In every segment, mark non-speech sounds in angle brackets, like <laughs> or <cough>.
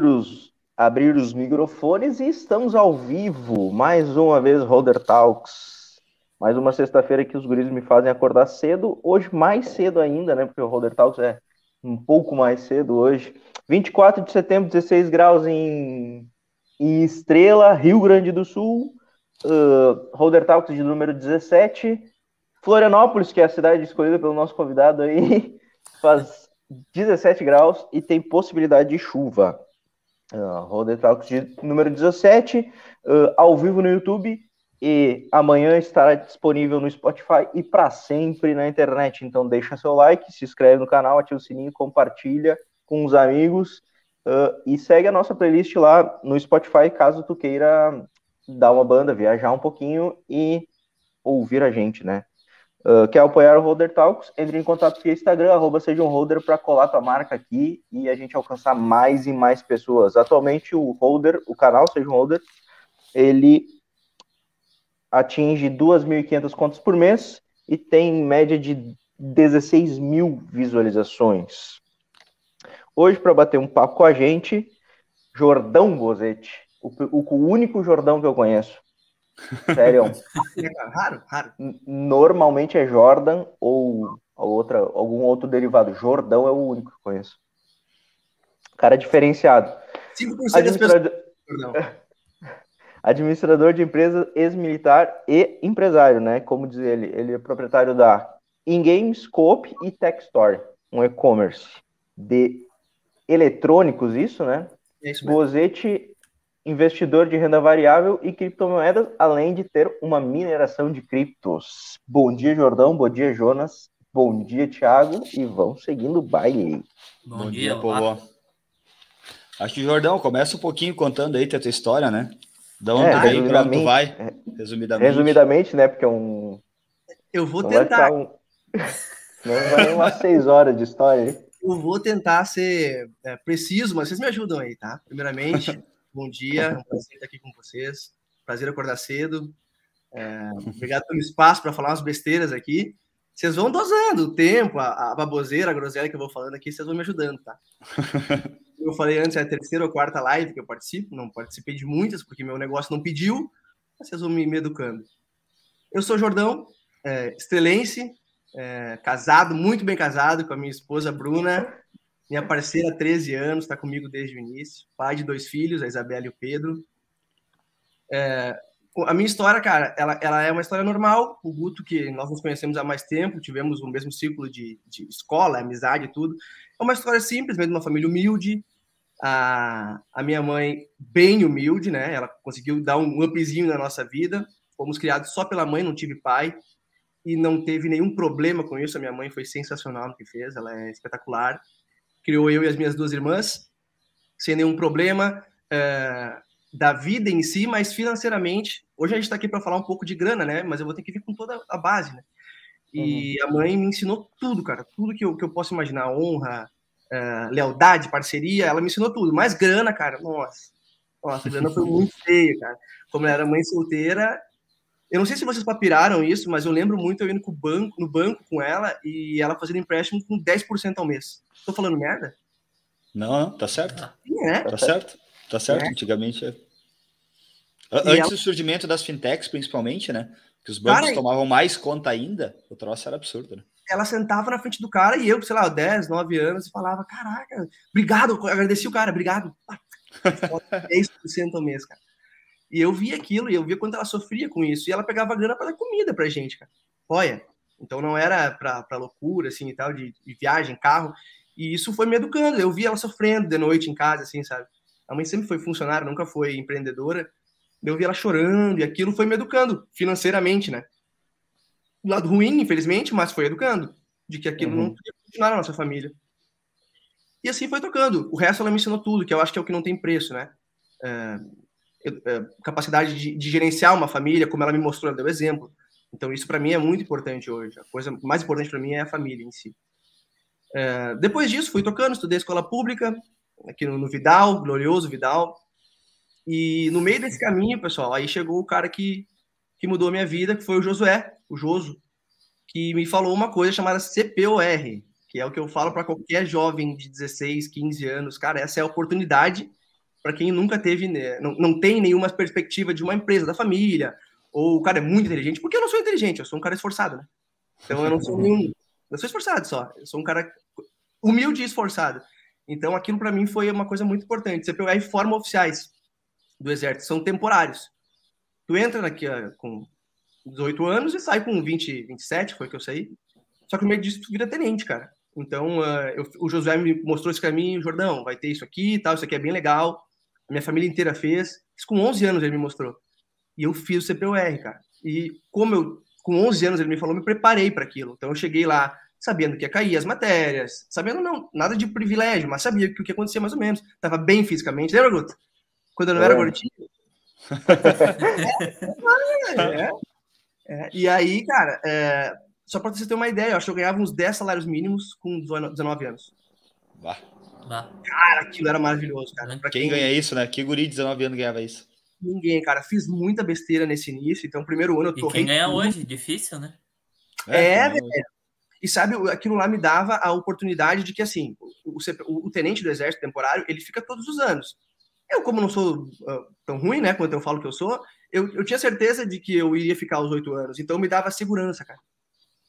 os, abrir os microfones e estamos ao vivo, mais uma vez, Holder Talks. Mais uma sexta-feira que os guris me fazem acordar cedo, hoje mais cedo ainda, né? Porque o Holder Talks é um pouco mais cedo hoje. 24 de setembro, 16 graus em, em Estrela, Rio Grande do Sul. Uh, Holder Talks de número 17. Florianópolis, que é a cidade escolhida pelo nosso convidado aí, <laughs> faz 17 graus e tem possibilidade de chuva. Uh, Holder Talks de número 17, uh, ao vivo no YouTube e amanhã estará disponível no Spotify e para sempre na internet. Então deixa seu like, se inscreve no canal, ativa o sininho, compartilha com os amigos uh, e segue a nossa playlist lá no Spotify caso tu queira dar uma banda, viajar um pouquinho e ouvir a gente, né? Uh, quer apoiar o Holder Talks? Entre em contato via Instagram, arroba seja um holder, para colar tua marca aqui e a gente alcançar mais e mais pessoas. Atualmente, o holder, o canal Seja um Holder, ele atinge 2.500 contas por mês e tem média de 16 mil visualizações. Hoje, para bater um papo com a gente, Jordão Bozetti, o, o único Jordão que eu conheço. Sério. <laughs> raro, raro. Normalmente é Jordan ou outra, algum outro derivado. Jordão é o único que conheço. Cara diferenciado. 5% Administrador... pessoas... <laughs> Administrador de empresa, ex-militar e empresário, né? Como diz ele, ele é proprietário da InGame, Scope e Tech Store, um e-commerce de eletrônicos, isso, né? É isso Bozete investidor de renda variável e criptomoedas, além de ter uma mineração de criptos. Bom dia, Jordão. Bom dia, Jonas. Bom dia, Thiago. E vão seguindo o baile. Bom, Bom dia, povo. Acho que, Jordão, começa um pouquinho contando aí a tua história, né? Da onde é, vem, pra onde tu vai, é, resumidamente. Resumidamente, né? Porque é um... Eu vou tentar. Um... <laughs> Não vai umas seis horas de história. Eu vou tentar ser é, preciso, mas vocês me ajudam aí, tá? Primeiramente... <laughs> Bom dia, é um prazer estar aqui com vocês. Prazer acordar cedo. É, obrigado pelo espaço para falar umas besteiras aqui. Vocês vão dosando o tempo, a, a baboseira, a groselha que eu vou falando aqui, vocês vão me ajudando, tá? <laughs> Eu falei antes, é a terceira ou quarta live que eu participo, não participei de muitas, porque meu negócio não pediu, mas vocês vão me, me educando. Eu sou Jordão, é, estrelense, é, casado, muito bem casado com a minha esposa Bruna, minha parceira, 13 anos, está comigo desde o início. Pai de dois filhos, a Isabela e o Pedro. É, a minha história, cara, ela, ela é uma história normal. O Guto, que nós nos conhecemos há mais tempo, tivemos o mesmo ciclo de, de escola, amizade e tudo. É uma história simples, mesmo uma família humilde. A, a minha mãe, bem humilde, né? Ela conseguiu dar um upzinho na nossa vida. Fomos criados só pela mãe, não tive pai. E não teve nenhum problema com isso. A minha mãe foi sensacional no que fez, ela é espetacular criou eu e as minhas duas irmãs, sem nenhum problema é, da vida em si, mas financeiramente. Hoje a gente está aqui para falar um pouco de grana, né? Mas eu vou ter que vir com toda a base, né? E uhum. a mãe me ensinou tudo, cara, tudo que eu, que eu posso imaginar, honra, é, lealdade, parceria, ela me ensinou tudo. Mas grana, cara, nossa, nossa, a grana foi muito feia, cara. Como ela era mãe solteira, eu não sei se vocês papiraram isso, mas eu lembro muito eu indo banco, no banco com ela e ela fazendo empréstimo com 10% ao mês. Tô falando merda? Não, tá certo. É. Tá certo. Tá certo. É. Antigamente é. Antes ela... do surgimento das fintechs, principalmente, né? Que os bancos cara, tomavam mais conta ainda, o troço era absurdo, né? Ela sentava na frente do cara e eu, sei lá, 10, 9 anos, e falava: Caraca, obrigado, agradeci o cara, obrigado. <laughs> 10% ao mês, cara. E eu via aquilo, e eu via quanto ela sofria com isso. E ela pegava grana para dar comida pra gente, cara. Olha. Então não era pra, pra loucura, assim, e tal, de, de, viagem, carro. E isso foi me educando. Eu via ela sofrendo de noite em casa, assim, sabe? A mãe sempre foi funcionária, nunca foi empreendedora. Eu via ela chorando, e aquilo foi me educando financeiramente, né? Do lado ruim, infelizmente, mas foi educando. De que aquilo uhum. não podia continuar na nossa família. E assim foi tocando. O resto ela me ensinou tudo, que eu acho que é o que não tem preço, né? É é, capacidade de, de, gerenciar uma família, como ela me mostrou, ela deu exemplo. Então, isso para mim é muito importante hoje. A coisa mais importante para mim é a família em si. É, depois disso, fui tocando, estudei escola pública, aqui no, no, Vidal, glorioso Vidal. E no meio desse caminho, pessoal, aí chegou o cara que, que mudou a minha vida, que foi o Josué, o Joso, que me falou uma coisa chamada CPOR, que é o que eu falo para qualquer jovem de 16, 15 anos. Cara, essa é a oportunidade para quem nunca teve, né, não, não tem nenhuma perspectiva de uma empresa, da família, ou o cara é muito inteligente, porque eu não sou inteligente, eu sou um cara esforçado, né? Então eu não sou nenhum. Eu sou esforçado só, eu sou um cara humilde e esforçado. Então aquilo para mim foi uma coisa muito importante. CPUR forma oficiais do Exército, são temporários. Tu entra aqui com 18 anos e sai com 20, 27, foi que eu saí. Só que no meio disso tu vira tenente, cara. Então, uh, eu, o Josué me mostrou esse caminho, Jordão, vai ter isso aqui e tal, isso aqui é bem legal. Minha família inteira fez. Isso com 11 anos ele me mostrou. E eu fiz o CPUR, cara. E como eu, com 11 anos ele me falou, me preparei para aquilo. Então, eu cheguei lá sabendo que ia cair as matérias, sabendo não, nada de privilégio, mas sabia que o que acontecia mais ou menos. Tava bem fisicamente. Lembra, Guto? Quando eu não <laughs> é. era gordinho? é, é. E aí, cara, é, só para você ter uma ideia, eu acho que eu ganhava uns 10 salários mínimos com 19 anos. Vá. Cara, aquilo era maravilhoso, cara. Pra quem, quem ganha isso, né? Que guri de 19 anos ganhava isso? Ninguém, cara. Fiz muita besteira nesse início, então primeiro ano eu tô. E quem ganha tudo. hoje? Difícil, né? É, é velho. E sabe, aquilo lá me dava a oportunidade de que, assim, o, o, o, tenente do exército temporário, ele fica todos os anos. Eu, como não sou uh, tão ruim, né, quanto eu falo que eu sou, eu, eu tinha certeza de que eu iria ficar os oito anos. Então me dava segurança, cara.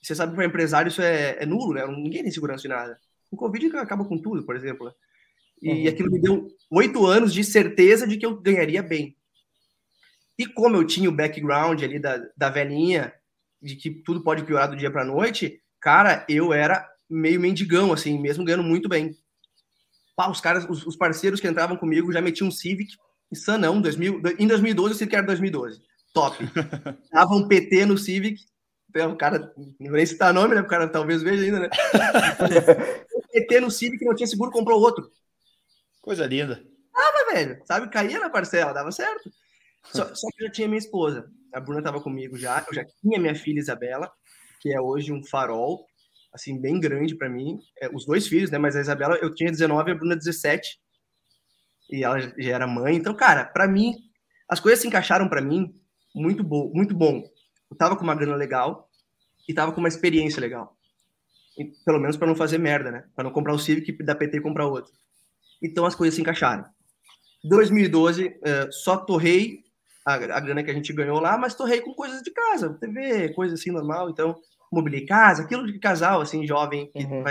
Você sabe que para empresário isso é, é, nulo, né? Ninguém tem segurança de nada. O Covid acaba com tudo, por exemplo. E uhum. aquilo me deu oito anos de certeza de que eu ganharia bem. E como eu tinha o background ali da, da velhinha, de que tudo pode piorar do dia para noite, cara, eu era meio mendigão, assim, mesmo ganhando muito bem. Pá, os caras, os, os, parceiros que entravam comigo já metiam um Civic, insanão, 2000, em 2012 eu sei que era 2012, top. <laughs> Dava um PT no Civic, o cara, não nem citar nome, né, o cara talvez veja ainda, né. <laughs> PT no Civic, não tinha seguro, comprou outro. Coisa linda. Dava, velho, sabe, caía na parcela, dava certo. Só, <laughs> só que eu já tinha minha esposa, a Bruna estava comigo já, eu já tinha minha filha Isabela, que é hoje um farol, assim, bem grande para mim. É, os dois filhos, né? Mas a Isabela, eu tinha 19 e a Bruna 17. E ela já era mãe. Então, cara, para mim, as coisas se encaixaram para mim muito bom, muito bom. Eu tava com uma grana legal e tava com uma experiência legal. Pelo menos para não fazer merda, né? Para não comprar o Civic da PT e comprar outro. Então as coisas se encaixaram. 2012, é, só torrei a, a grana que a gente ganhou lá, mas torrei com coisas de casa, TV, coisa assim normal. Então, mobiliei casa, aquilo de casal, assim, jovem, que uhum.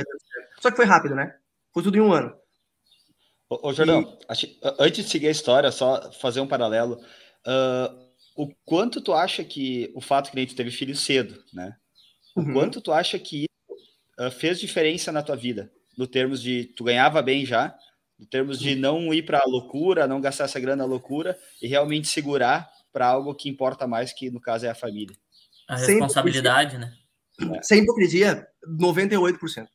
Só que foi rápido, né? Foi tudo em um ano. Ô, ô Jordão, e... antes de seguir a história, só fazer um paralelo. Uh, o quanto tu acha que o fato que a gente teve filho cedo, né? O uhum. quanto tu acha que uh, fez diferença na tua vida? No termos de tu ganhava bem já, no termos de não ir para a loucura, não gastar essa grana loucura e realmente segurar para algo que importa mais, que no caso é a família. A responsabilidade, né? É. Sem hipocrisia, 98%.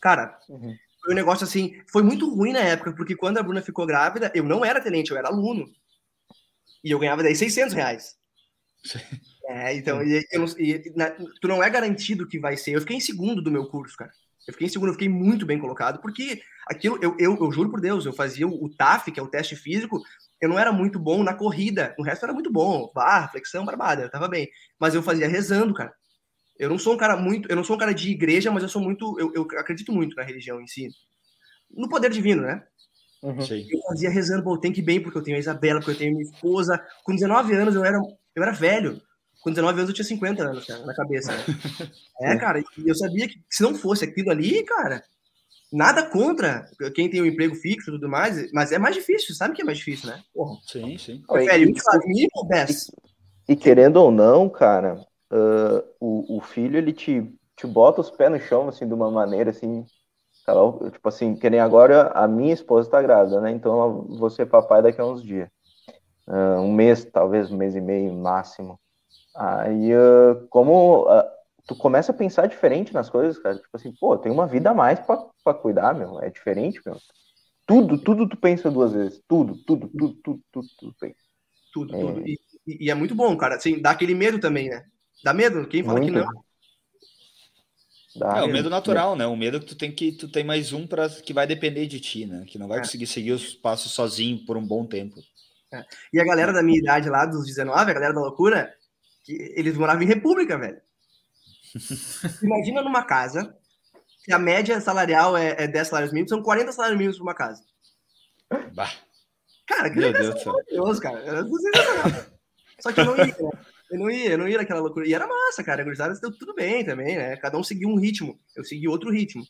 Cara, uhum. foi um negócio assim, foi muito ruim na época, porque quando a Bruna ficou grávida, eu não era tenente, eu era aluno. E eu ganhava daí 600 reais. É, então, e, eu, e, na, tu não é garantido que vai ser. Eu fiquei em segundo do meu curso, cara. Eu fiquei em segundo, eu fiquei muito bem colocado, porque aquilo, eu, eu, eu juro por Deus, eu fazia o, o TAF, que é o teste físico, eu não era muito bom na corrida, o resto era muito bom, barra, flexão, barbada, eu tava bem. Mas eu fazia rezando, cara. Eu não sou um cara muito, eu não sou um cara de igreja, mas eu sou muito, eu, eu acredito muito na religião em si. No poder divino, né? Uhum. Eu fazia rezando, pô, tem que ir bem, porque eu tenho a Isabela, porque eu tenho a minha esposa. Com 19 anos eu era, eu era velho. Com 19 anos eu tinha 50 anos, cara, na cabeça. Né? <laughs> é, cara, e eu sabia que se não fosse aquilo ali, cara, nada contra quem tem um emprego fixo e tudo mais, mas é mais difícil, sabe que é mais difícil, né? Porra. Sim, sim. Prefere o best. E, e querendo ou não, cara, uh, o, o filho, ele te, te bota os pés no chão, assim, de uma maneira, assim, tipo assim, que nem agora a minha esposa tá grávida, né? Então eu vou ser papai daqui a uns dias. Uh, um mês, talvez um mês e meio máximo. Aí, uh, como uh, tu começa a pensar diferente nas coisas, cara. Tipo assim, pô, tem uma vida a mais pra, cuidar, meu. É diferente, meu. Tudo, tudo tu pensa duas vezes. Tudo, tudo, tudo, tudo, tudo, tudo pensa. Tudo, é... tudo. E, e, é muito bom, cara. Assim, dá aquele medo também, né? Dá medo? Quem fala muito. que não? Dá é o medo natural, né? O medo que tu tem que tu tem mais um para que vai depender de ti, né? Que não vai é. conseguir seguir os passos sozinho por um bom tempo. É. E a galera da minha idade lá, dos 19, a galera da loucura, que eles moravam em república, velho. <laughs> Imagina numa casa que a média salarial é, é 10 salários mínimos, são 40 salários mínimos para uma casa. Bah. Cara, que Meu Deus maravilhoso, cara. Era Só que eu não ia, né? Eu não ia, eu não ia naquela loucura. E era massa, cara. A gurizada deu tudo bem também, né? Cada um seguiu um ritmo. Eu segui outro ritmo.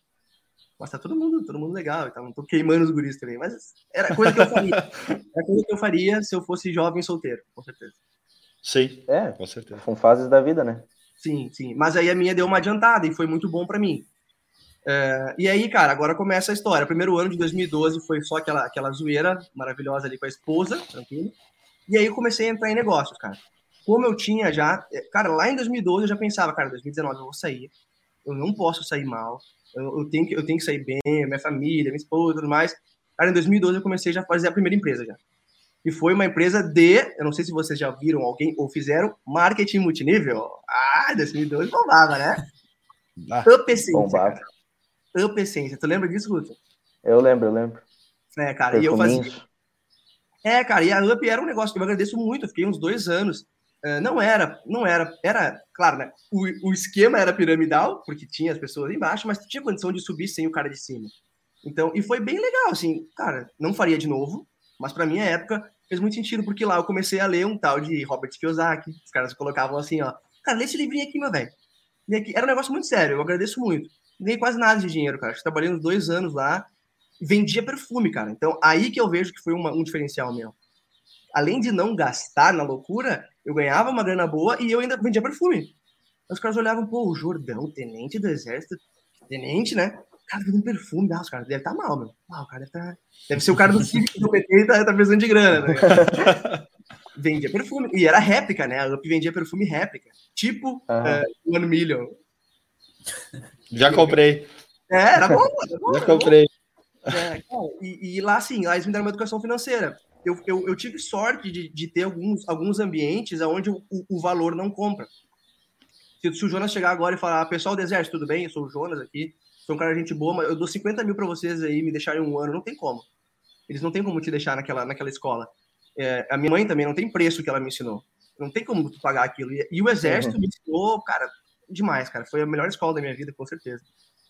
Mas tá todo mundo, todo mundo legal e tal. Não tô queimando os guris também. Mas era coisa que eu faria. <laughs> Era coisa que eu faria se eu fosse jovem solteiro, com certeza. Sim. É, com certeza. São fases da vida, né? Sim, sim. Mas aí a minha deu uma adiantada e foi muito bom para mim. É, e aí, cara, agora começa a história. Primeiro ano de 2012 foi só aquela, aquela zoeira maravilhosa ali com a esposa, tranquilo. E aí eu comecei a entrar em negócios, cara. Como eu tinha já. É, cara, lá em 2012 eu já pensava, cara, 2019 eu vou sair. Eu não posso sair mal. Eu, tenho, que, eu tenho que sair bem, minha família, minha esposa tudo mais. Cara, em 2012 eu comecei já a fazer a primeira empresa já. E foi uma empresa de, eu não sei se vocês já viram alguém ou fizeram, marketing multinível. Ah, 2012 bombava, né? Ah, Up Essência. Bombava. Up Essência. Tu lembra disso, Ruto? Eu lembro, eu lembro. É, cara, e eu fazia. É, cara, e a Up era um negócio que eu agradeço muito. Eu fiquei uns dois anos. Uh, não era, não era, era, claro, né? O, o esquema era piramidal, porque tinha as pessoas embaixo, mas tinha condição de subir sem o cara de cima. Então, e foi bem legal, assim, cara, não faria de novo, mas para minha época fez muito sentido, porque lá eu comecei a ler um tal de Robert Kiyosaki. Os caras colocavam assim, ó, cara, lê esse livrinho aqui, meu velho. Era um negócio muito sério, eu agradeço muito. Ganhei quase nada de dinheiro, cara. Trabalhei uns dois anos lá vendia perfume, cara. Então, aí que eu vejo que foi uma, um diferencial meu. Além de não gastar na loucura, eu ganhava uma grana boa e eu ainda vendia perfume. Os caras olhavam, pô, o Jordão, tenente do exército, tenente, né? cara vendendo perfume, ah, os caras devem estar tá mal, meu. Ah, o cara deve, tá... deve ser o cara do Civic do PT e tá, tá precisando de grana, né? <laughs> vendia perfume. E era réplica, né? A UP vendia perfume réplica. Tipo uh, One Million. Já comprei. É, era bom. Era bom Já comprei. É, e, e, lá, assim, lá eles me deram uma educação financeira. Eu, eu, eu tive sorte de, de ter alguns, alguns ambientes onde o, o valor não compra. Se, se, o Jonas chegar agora e falar, pessoal do Exército, tudo bem? Eu sou o Jonas aqui sou um cara gente boa, mas eu dou 50 mil para vocês aí me deixarem um ano, não tem como. Eles não tem como te deixar naquela, naquela escola. É, a minha mãe também não tem preço que ela me ensinou. Não tem como tu pagar aquilo. E, e o exército uhum. me ensinou, cara, demais, cara. Foi a melhor escola da minha vida, com certeza.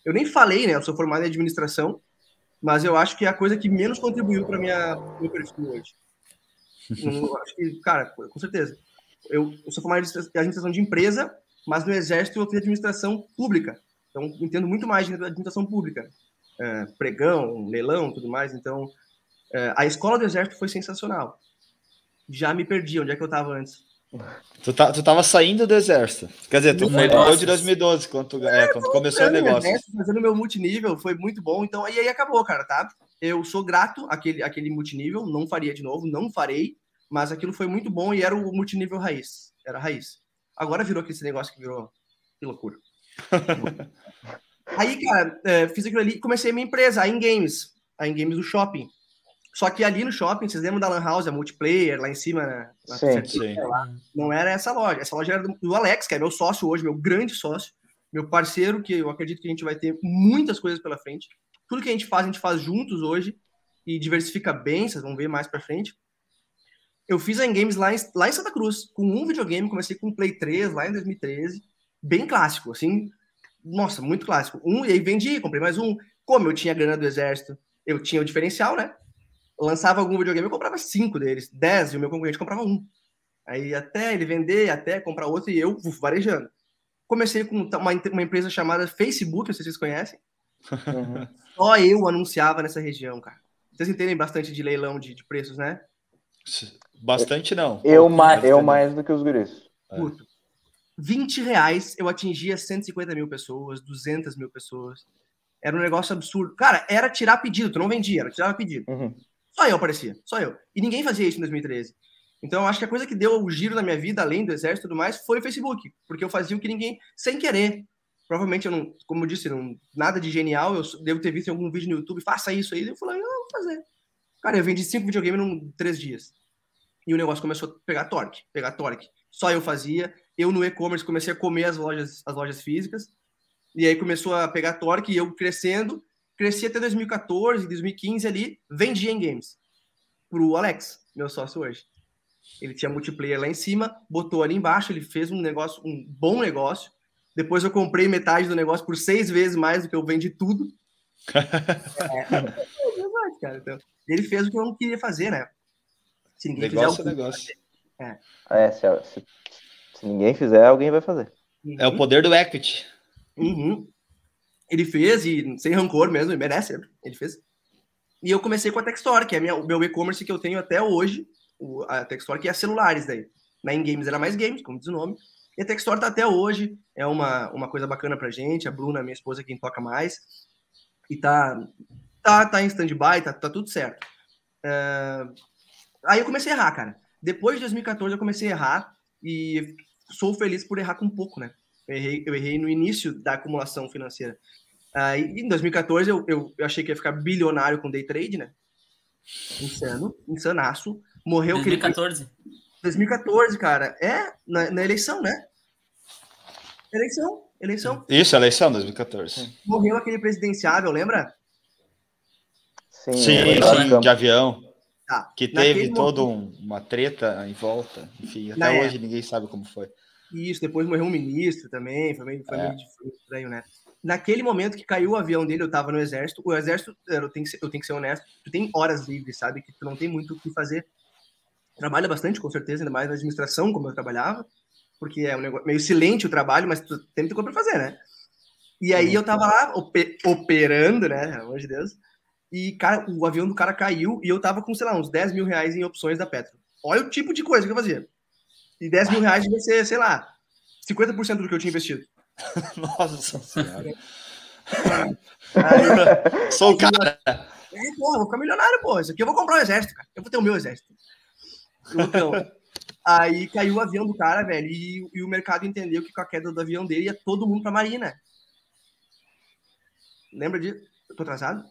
Eu nem falei, né? Eu sou formado em administração, mas eu acho que é a coisa que menos contribuiu para minha meu perfil hoje. <laughs> eu acho que, cara, com certeza. Eu, eu sou formado em administração de empresa, mas no exército eu fiz administração pública. Então, entendo muito mais de administração pública, é, pregão, leilão, tudo mais. Então, é, a escola do exército foi sensacional. Já me perdi, onde é que eu estava antes? Tu, tá, tu tava saindo do exército. Quer dizer, tu foi de 2012, quando, tu, é, quando começou o negócio. Exército, fazendo meu multinível, foi muito bom. Então, aí, aí acabou, cara, tá? Eu sou grato àquele, àquele multinível, não faria de novo, não farei, mas aquilo foi muito bom e era o multinível raiz. Era raiz. Agora virou aquele negócio que virou. Que loucura. <laughs> Aí, cara, é, fiz aquilo ali comecei a minha empresa, a InGames, a InGames do shopping. Só que ali no shopping, vocês lembram da Lan House, a multiplayer, lá em cima, né? sim, sim. Não era essa loja. Essa loja era do, Alex, que é meu sócio hoje, meu grande sócio, meu parceiro, que eu acredito que a gente vai ter muitas coisas pela frente. Tudo que a gente faz, a gente faz juntos hoje e diversifica bem, vocês vão ver mais pra frente. Eu fiz a InGames lá em, lá em Santa Cruz, com um videogame, comecei com o Play 3 lá em 2013 bem clássico, assim, nossa, muito clássico. Um, e aí vendi, comprei mais um. Como eu tinha grana do exército, eu tinha o diferencial, né? Lançava algum videogame, eu comprava cinco deles, dez, e o meu concorrente comprava um. Aí até ele vender, até comprar outro, e eu uf, varejando. Comecei com uma, uma empresa chamada Facebook, não sei se vocês conhecem. Uhum. Só eu anunciava nessa região, cara. Vocês entendem bastante de leilão de, de preços, né? Bastante não. Eu, ma eu mais do que os guris. Puto. 20 reais eu atingia 150 mil pessoas, 200 mil pessoas. Era um negócio absurdo. Cara, era tirar pedido, tu não vendia, era tirar pedido. Uhum. Só eu aparecia, só eu. E ninguém fazia isso em 2013. Então, acho que a coisa que deu o giro na minha vida, além do exército e tudo mais, foi o Facebook. Porque eu fazia o que ninguém, sem querer. Provavelmente eu não, como eu disse, não, nada de genial. Eu devo ter visto em algum vídeo no YouTube, faça isso aí. Eu falei, não, vou fazer. Cara, eu vendi cinco videogames em três dias. E o negócio começou a pegar torque, pegar torque. Só eu fazia. Eu no e-commerce comecei a comer as lojas, as lojas físicas. E aí começou a pegar torque e eu crescendo. Cresci até 2014, 2015 ali, vendia em games. Pro Alex, meu sócio hoje. Ele tinha multiplayer lá em cima, botou ali embaixo, ele fez um negócio, um bom negócio. Depois eu comprei metade do negócio por seis vezes mais do que eu vendi tudo. <laughs> é, cara. Então, ele fez o que eu não queria fazer, né? Se ninguém negócio fizer, é negócio. É, é se, se, se, ninguém fizer, alguém vai fazer. Uhum. É o poder do equity. Uhum. Ele fez, e sem rancor mesmo, ele merece, ele fez. E eu comecei com a Textor, que é o meu e-commerce que eu tenho até hoje, a Textor, que é celulares daí. Na InGames era mais games, como diz o nome. E a Textor tá até hoje, é uma, uma coisa bacana pra gente. A Bruna, minha esposa, é quem toca mais. E tá, tá, tá em stand-by, tá, tá tudo certo. Uh, aí eu comecei a errar, cara. Depois de 2014 eu comecei a errar e sou feliz por errar com pouco, né? Eu errei, eu errei no início da acumulação financeira. Aí, em 2014 eu, eu, eu, achei que ia ficar bilionário com day trade, né? Insano, insanaço. Morreu 2014. Aquele... 2014, cara. É, na, na, eleição, né? Eleição, eleição. Isso, eleição 2014. Morreu aquele presidenciável, lembra? Sim, sim, sim de avião. Tá. Que teve toda um, uma treta em volta. Enfim, até Na hoje é. ninguém sabe como foi. Isso, depois morreu um ministro também. Foi meio, foi é. meio estranho, né? Naquele momento que caiu o avião dele, eu tava no exército. O exército, eu tenho que ser, eu tenho que ser honesto, tu tem horas livres, sabe? Que tu não tem muito o que fazer trabalha bastante, com certeza, ainda mais na administração, como eu trabalhava, porque é um negócio meio silente o trabalho, mas tu tem muita coisa para fazer, né? E aí eu tava lá operando, né? Pelo amor de Deus. E cara, o avião do cara caiu e eu tava com, sei lá, uns 10 mil reais em opções da Petro. Olha o tipo de coisa que eu fazia. E 10 mil reais devia ser, sei lá, 50% do que eu tinha investido. <laughs> Nossa senhora. Aí, <laughs> Sou o cara. É, porra, vou ficar milionário, pô. Isso aqui eu vou comprar um exército, cara. Eu vou ter o meu exército. Então, aí caiu o avião do cara, velho, e, e, o mercado entendeu que com a queda do avião dele ia todo mundo pra Marina. Lembra disso? Eu tô atrasado?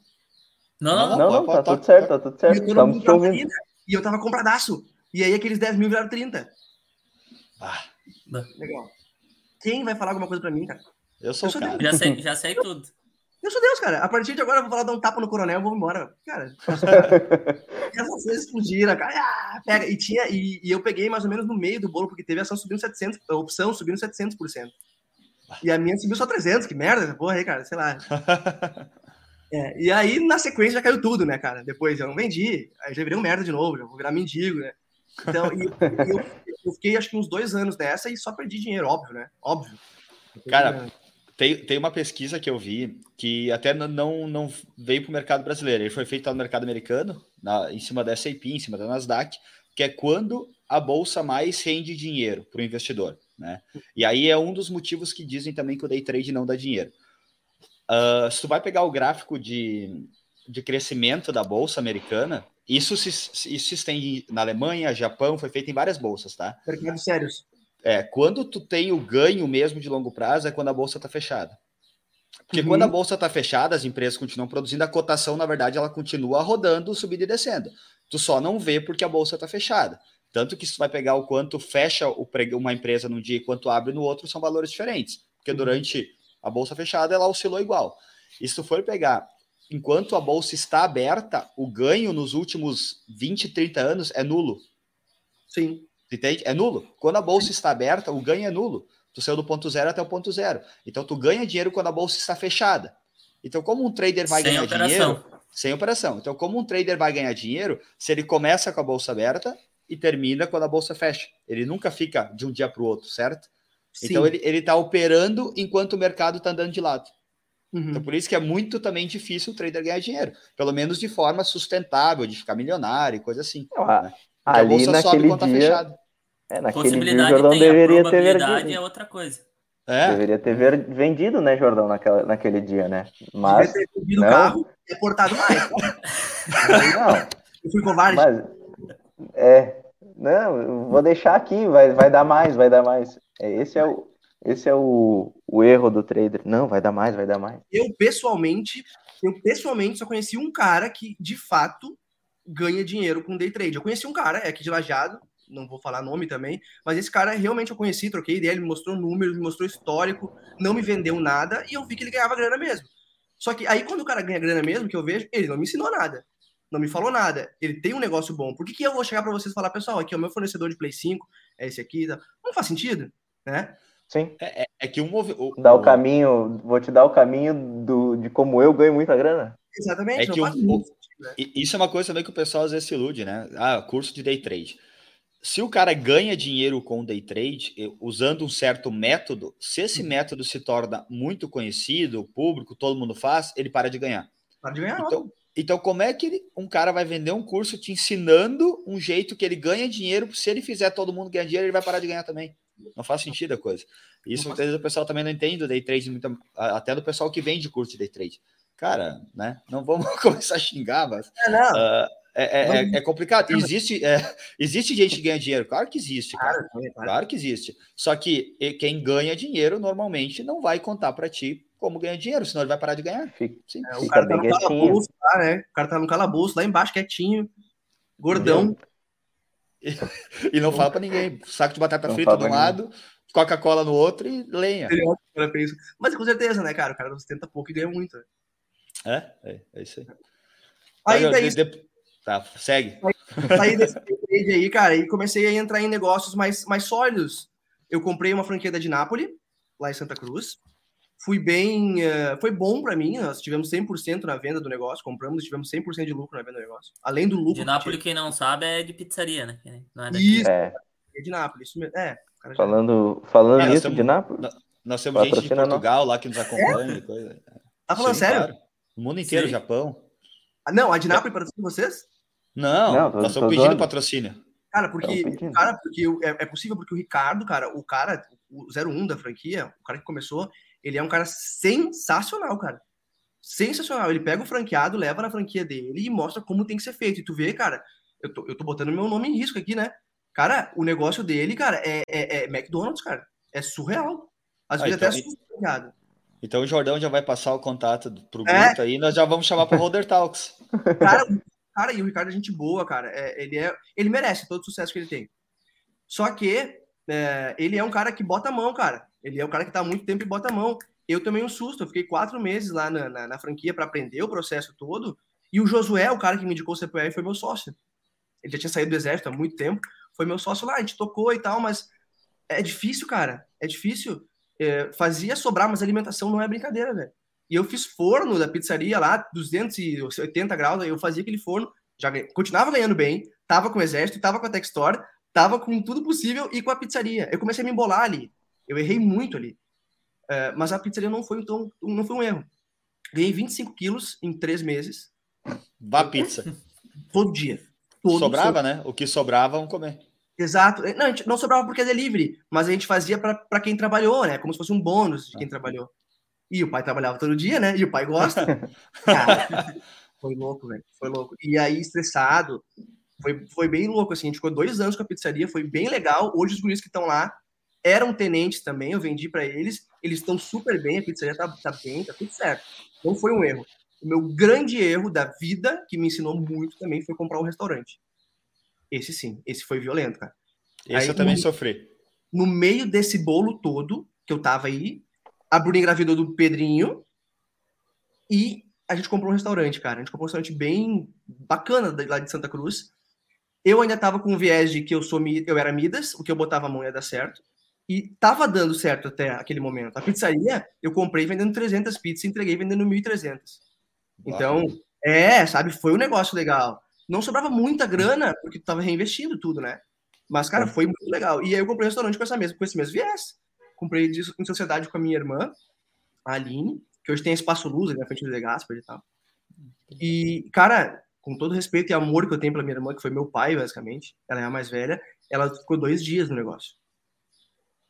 Não, não, não, não tá, tudo certo, tá tudo certo. Estamos te ouvindo. Marina, e eu tava compradaço. E aí aqueles 10 mil viraram 30. Ah. Legal. Quem vai falar alguma coisa pra mim, cara? Eu sou, eu sou cara. Já sei, já sei tudo. Eu sou Deus, cara. A partir de agora eu vou falar dar um tapa no coronel e vou embora. Cara, <laughs> e essas coisas explodiram, cara. Ah, pega. E, tinha, e, e, eu peguei mais ou menos no meio do bolo, porque teve ação subindo 700%, a opção subindo 700%. E a minha subiu só 300, que merda, porra aí, cara, sei lá. <laughs> É, e aí, na sequência, já caiu tudo, né, cara? Depois eu não vendi, aí já virei um merda de novo, já vou virar mendigo, né? Então, e, eu, eu, fiquei acho que uns dois anos nessa e só perdi dinheiro, óbvio, né? Óbvio. Cara, tem, tem uma pesquisa que eu vi que até não, não veio para o mercado brasileiro. Ele foi feito no mercado americano, na, em cima da S&P, em cima da Nasdaq, que é quando a bolsa mais rende dinheiro para o investidor. Né? E aí é um dos motivos que dizem também que o day trade não dá dinheiro. Uh, se tu vai pegar o gráfico de, de crescimento da bolsa americana, isso se, isso se estende na Alemanha, Japão, foi feito em várias bolsas, tá? Mercados sérios. É, quando tu tem o ganho mesmo de longo prazo é quando a bolsa está fechada. Porque uhum. quando a bolsa está fechada, as empresas continuam produzindo, a cotação, na verdade, ela continua rodando, subindo e descendo. Tu só não vê porque a bolsa está fechada. Tanto que se tu vai pegar o quanto fecha uma empresa num dia e quanto abre no outro, são valores diferentes. Porque uhum. durante a bolsa fechada, ela oscilou igual. E se tu for pegar, enquanto a bolsa está aberta, o ganho nos últimos 20, 30 anos é nulo. Sim. Entende? É nulo. Quando a bolsa está aberta, o ganho é nulo. Tu saiu do ponto zero até o ponto zero. Então, tu ganha dinheiro quando a bolsa está fechada. Então, como um trader vai sem ganhar operação. dinheiro? Sem operação. Então, como um trader vai ganhar dinheiro se ele começa com a bolsa aberta e termina quando a bolsa fecha? Ele nunca fica de um dia para o outro, certo? Sim. Então, ele está operando enquanto o mercado está andando de lado. Uhum. Então, por isso que é muito também difícil o trader ganhar dinheiro. Pelo menos de forma sustentável, de ficar milionário e coisa assim. né? Ali a bolsa naquele sobe dia, fechado. É, naquele dia o Jordão tem, deveria ter vendido. é outra coisa. É. Deveria ter ver, vendido, né, Jordão, naquela, naquele dia, né? Mas. Deveria ter subido o carro e portado mais. não. <laughs> Eu fui covarde. Mas, é. Não, vou deixar aqui, vai, vai dar mais, vai dar mais. É, esse é o, esse é o, o erro do trader. Não, vai dar mais, vai dar mais. Eu, pessoalmente, eu pessoalmente só conheci um cara que, de fato, ganha dinheiro com day trade. Eu conheci um cara, é aqui de Lajado, não vou falar nome também, mas esse cara realmente eu conheci, troquei ideia, ele me mostrou números, me mostrou histórico, não me vendeu nada e eu vi que ele ganhava grana mesmo. Só que aí quando o cara ganha grana mesmo, que eu vejo, ele não me ensinou nada, não me falou nada, ele tem um negócio bom. Por que, que eu vou chegar para vocês e falar, pessoal, aqui é o meu fornecedor de Play 5, é esse aqui, não faz sentido, né? Sim. É, é, é que um o, Dá o, o caminho, vou te dar o caminho do, de como eu ganho muita grana. Exatamente, é que um, né? Isso é uma coisa também que o pessoal às vezes se ilude, né? Ah, curso de day trade. Se o cara ganha dinheiro com day trade, usando um certo método, se esse uhum. método se torna muito conhecido, público, todo mundo faz, ele para de ganhar. Para de ganhar. Então, então como é que ele, um cara vai vender um curso te ensinando um jeito que ele ganha dinheiro? Se ele fizer todo mundo ganhar dinheiro, ele vai parar de ganhar também. Não faz sentido a coisa. Isso muitas vezes o pessoal também não entende do day trade, até do pessoal que vende curso de day trade. Cara, né? Não vamos <laughs> começar a xingar, mas. É, não. Uh, é, é, é, complicado. Existe, é, existe gente que ganha dinheiro? Claro que existe, cara. Claro, que existe. Só que quem ganha dinheiro normalmente não vai contar para ti como ganha dinheiro, senão ele vai parar de ganhar. Sim. É, o cara tá no calabouço lá, né? O cara tá no calabouço lá embaixo, quietinho, gordão. E, e não fala para ninguém. Saco de batata não frita de um lado, Coca-Cola no outro e lenha. Mas com certeza, né, cara? O cara sustenta pouco e ganha muito. É, é, é isso aí. Aí, daí, de, Tá, segue. Saí desse trade aí, cara, e comecei a entrar em negócios mais, mais sólidos. Eu comprei uma franquia da de Nápoles, lá em Santa Cruz. Fui bem, uh, foi bom para mim, nós tivemos 100% na venda do negócio, compramos e tivemos 100% de lucro na venda do negócio. Além do lucro. De Nápoles, que quem não sabe, é de pizzaria, né? Não é daqui. Isso, é. é de Nápoles, isso mesmo. É, falando falando é, nisso de Nápoles. Nós, temos gente de Portugal não. lá que nos acompanha. É? Coisa. Tá falando Sim, sério? Claro. O mundo inteiro, Sim. Japão. Ah, não, a de Nápoles para vocês? Não, não tô, nós estamos pedindo patrocínio. Cara, porque, cara, porque é, é, possível porque o Ricardo, cara, o cara, o 01 da franquia, o cara que começou, ele é um cara sensacional, cara. Sensacional. Ele pega o franqueado, leva na franquia dele e mostra como tem que ser feito. E tu vê, cara, eu tô, eu tô botando meu nome em risco aqui, né? Cara, o negócio dele, cara, é, é, é McDonald's, cara. É surreal. Às ah, vezes então, até assusta, Então o Jordão já vai passar o contato pro é. grupo é. aí, nós já vamos chamar pro Holder Talks. <laughs> Cara, Cara, e o Ricardo é gente boa, cara. É, ele, é, ele merece todo o sucesso que ele tem. Só que é, ele é um cara que bota a mão, cara. Ele é um cara que tá há muito tempo e bota a mão. Eu tomei um susto. Eu fiquei quatro meses lá na, na, na franquia para aprender o processo todo. E o Josué, o cara que me indicou o CPR, foi meu sócio. Ele já tinha saído do exército há muito tempo. Foi meu sócio lá. A gente tocou e tal, mas é difícil, cara. É difícil. É, fazia sobrar, mas alimentação não é brincadeira, velho. E eu fiz forno da pizzaria lá, 280 graus, eu fazia aquele forno, já continuava ganhando bem, tava com o exército, tava com a Textor, tava com tudo possível e com a pizzaria. Eu comecei a me embolar ali. Eu errei muito ali. Uh, mas a pizzaria não foi, então, não foi um erro. Ganhei 25 quilos em três meses. Da pizza. Todo dia. Todo sobrava, né? O que sobrava, vamos comer. Exato. Não, a gente não sobrava porque é delivery, mas a gente fazia para quem trabalhou, né? Como se fosse um bônus de quem ah. trabalhou. E o pai trabalhava todo dia, né? E o pai gosta. <laughs> Cara, foi louco, velho. Foi louco. E aí, estressado, foi, foi bem louco, assim. A gente ficou dois anos com a pizzaria, foi bem legal. Hoje os guris que estão lá eram tenentes também, eu vendi para eles. Eles estão super bem, a pizzaria tá, tá bem, tá tudo certo. Não foi um erro. O meu grande erro da vida, que me ensinou muito também, foi comprar um restaurante. Esse sim, esse foi violento, cara. Esse aí, eu também no, sofri. No meio desse bolo todo, que eu tava aí, a Bruna engravidou do Pedrinho e a gente comprou um restaurante, cara. A gente comprou um restaurante bem bacana lá de Santa Cruz. Eu ainda tava com o viés de que eu sou eu era Midas, o que eu botava a mão ia dar certo. E tava dando certo até aquele momento. A pizzaria, eu comprei vendendo 300 pizzas e entreguei vendendo 1.300. Então, é, sabe, foi um negócio legal. Não sobrava muita grana, porque tu tava reinvestindo tudo, né? Mas, cara, foi muito legal. E aí eu comprei um restaurante com, essa mesma, com esse mesmo viés comprei isso em sociedade com a minha irmã, a Aline, que hoje tem Espaço Luz, na frente do The Gaspar e tal. E, cara, com todo respeito e amor que eu tenho pela minha irmã, que foi meu pai, basicamente, ela é a mais velha, ela ficou dois dias no negócio.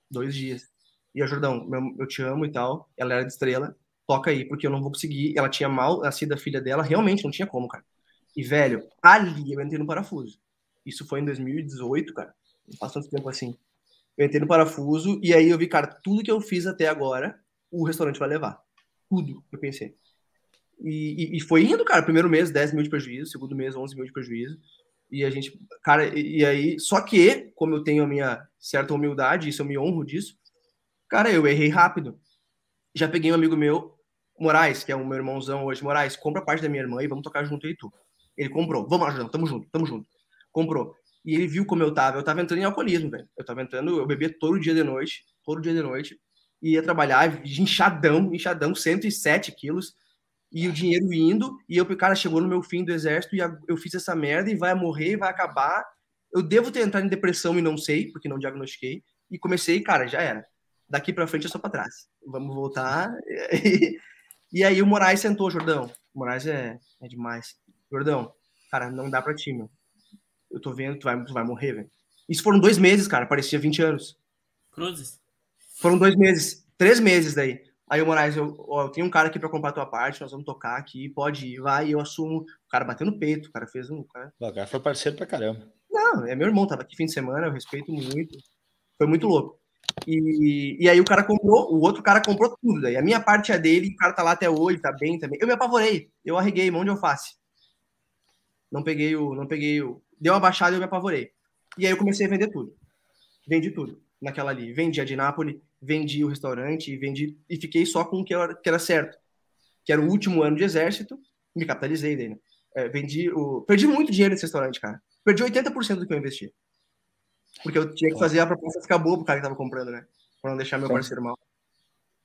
Dois dias. E a Jordão, eu te amo e tal, ela era de estrela, toca aí, porque eu não vou conseguir. Ela tinha mal nascido a filha dela, realmente não tinha como, cara. E, velho, ali eu entrei no parafuso. Isso foi em 2018, cara. Faz tanto tempo assim. Eu entrei no parafuso e aí eu vi, cara, tudo que eu fiz até agora, o restaurante vai levar. Tudo, eu pensei. E, e, e foi indo, cara. Primeiro mês, 10 mil de prejuízo. Segundo mês, 11 mil de prejuízo. E a gente, cara, e, e aí, só que, como eu tenho a minha certa humildade, isso eu me honro disso, cara, eu errei rápido. Já peguei um amigo meu, Moraes, que é o meu irmãozão hoje, Moraes, compra parte da minha irmã e vamos tocar junto aí tu. Ele comprou. Vamos lá, Jordão, tamo junto, tamo junto. Comprou. E ele viu como eu tava. Eu tava entrando em alcoolismo, velho. Eu tava entrando, eu bebia todo dia de noite, todo dia de noite. E ia trabalhar inchadão, inchadão, 107 quilos. E o dinheiro indo, e eu, cara, chegou no meu fim do exército e eu fiz essa merda e vai morrer, vai acabar. Eu devo ter entrado em depressão e não sei, porque não diagnostiquei. E comecei, cara, já era. Daqui para frente é só para trás. Vamos voltar. <laughs> E, aí o Moraes sentou, Jordão. O Moraes é, é demais. Jordão, cara, não dá para ti, meu. Eu tô vendo, tu vai, tu vai morrer, velho. Isso foram dois meses, cara, parecia 20 anos. Cruzes? Foram dois meses, três meses daí. Aí o Moraes, eu, ó, eu tenho um cara aqui para comprar a tua parte, nós vamos tocar aqui, pode ir, vai, eu assumo. O cara bateu no peito, o cara fez um. Cara... O cara foi parceiro pra caramba. Não, é meu irmão, tava aqui fim de semana, eu respeito muito. Foi muito louco. E, e aí o cara comprou, o outro cara comprou tudo. Daí a minha parte é dele, o cara tá lá até hoje, tá bem também. Eu me apavorei, eu arreguei mão de alface. Não peguei o. Não peguei o. Deu uma baixada e eu me apavorei. E aí eu comecei a vender tudo. Vendi tudo naquela ali. Vendi a de Nápoles, vendi o restaurante, vendi e fiquei só com o que era, que era certo. Que era o último ano de exército, me capitalizei daí, né? É, vendi o... Perdi muito dinheiro nesse restaurante, cara. Perdi 80% do que eu investi. Porque eu tinha que fazer a proposta ficar boa pro cara que tava comprando, né? Pra não deixar meu Sim. parceiro mal.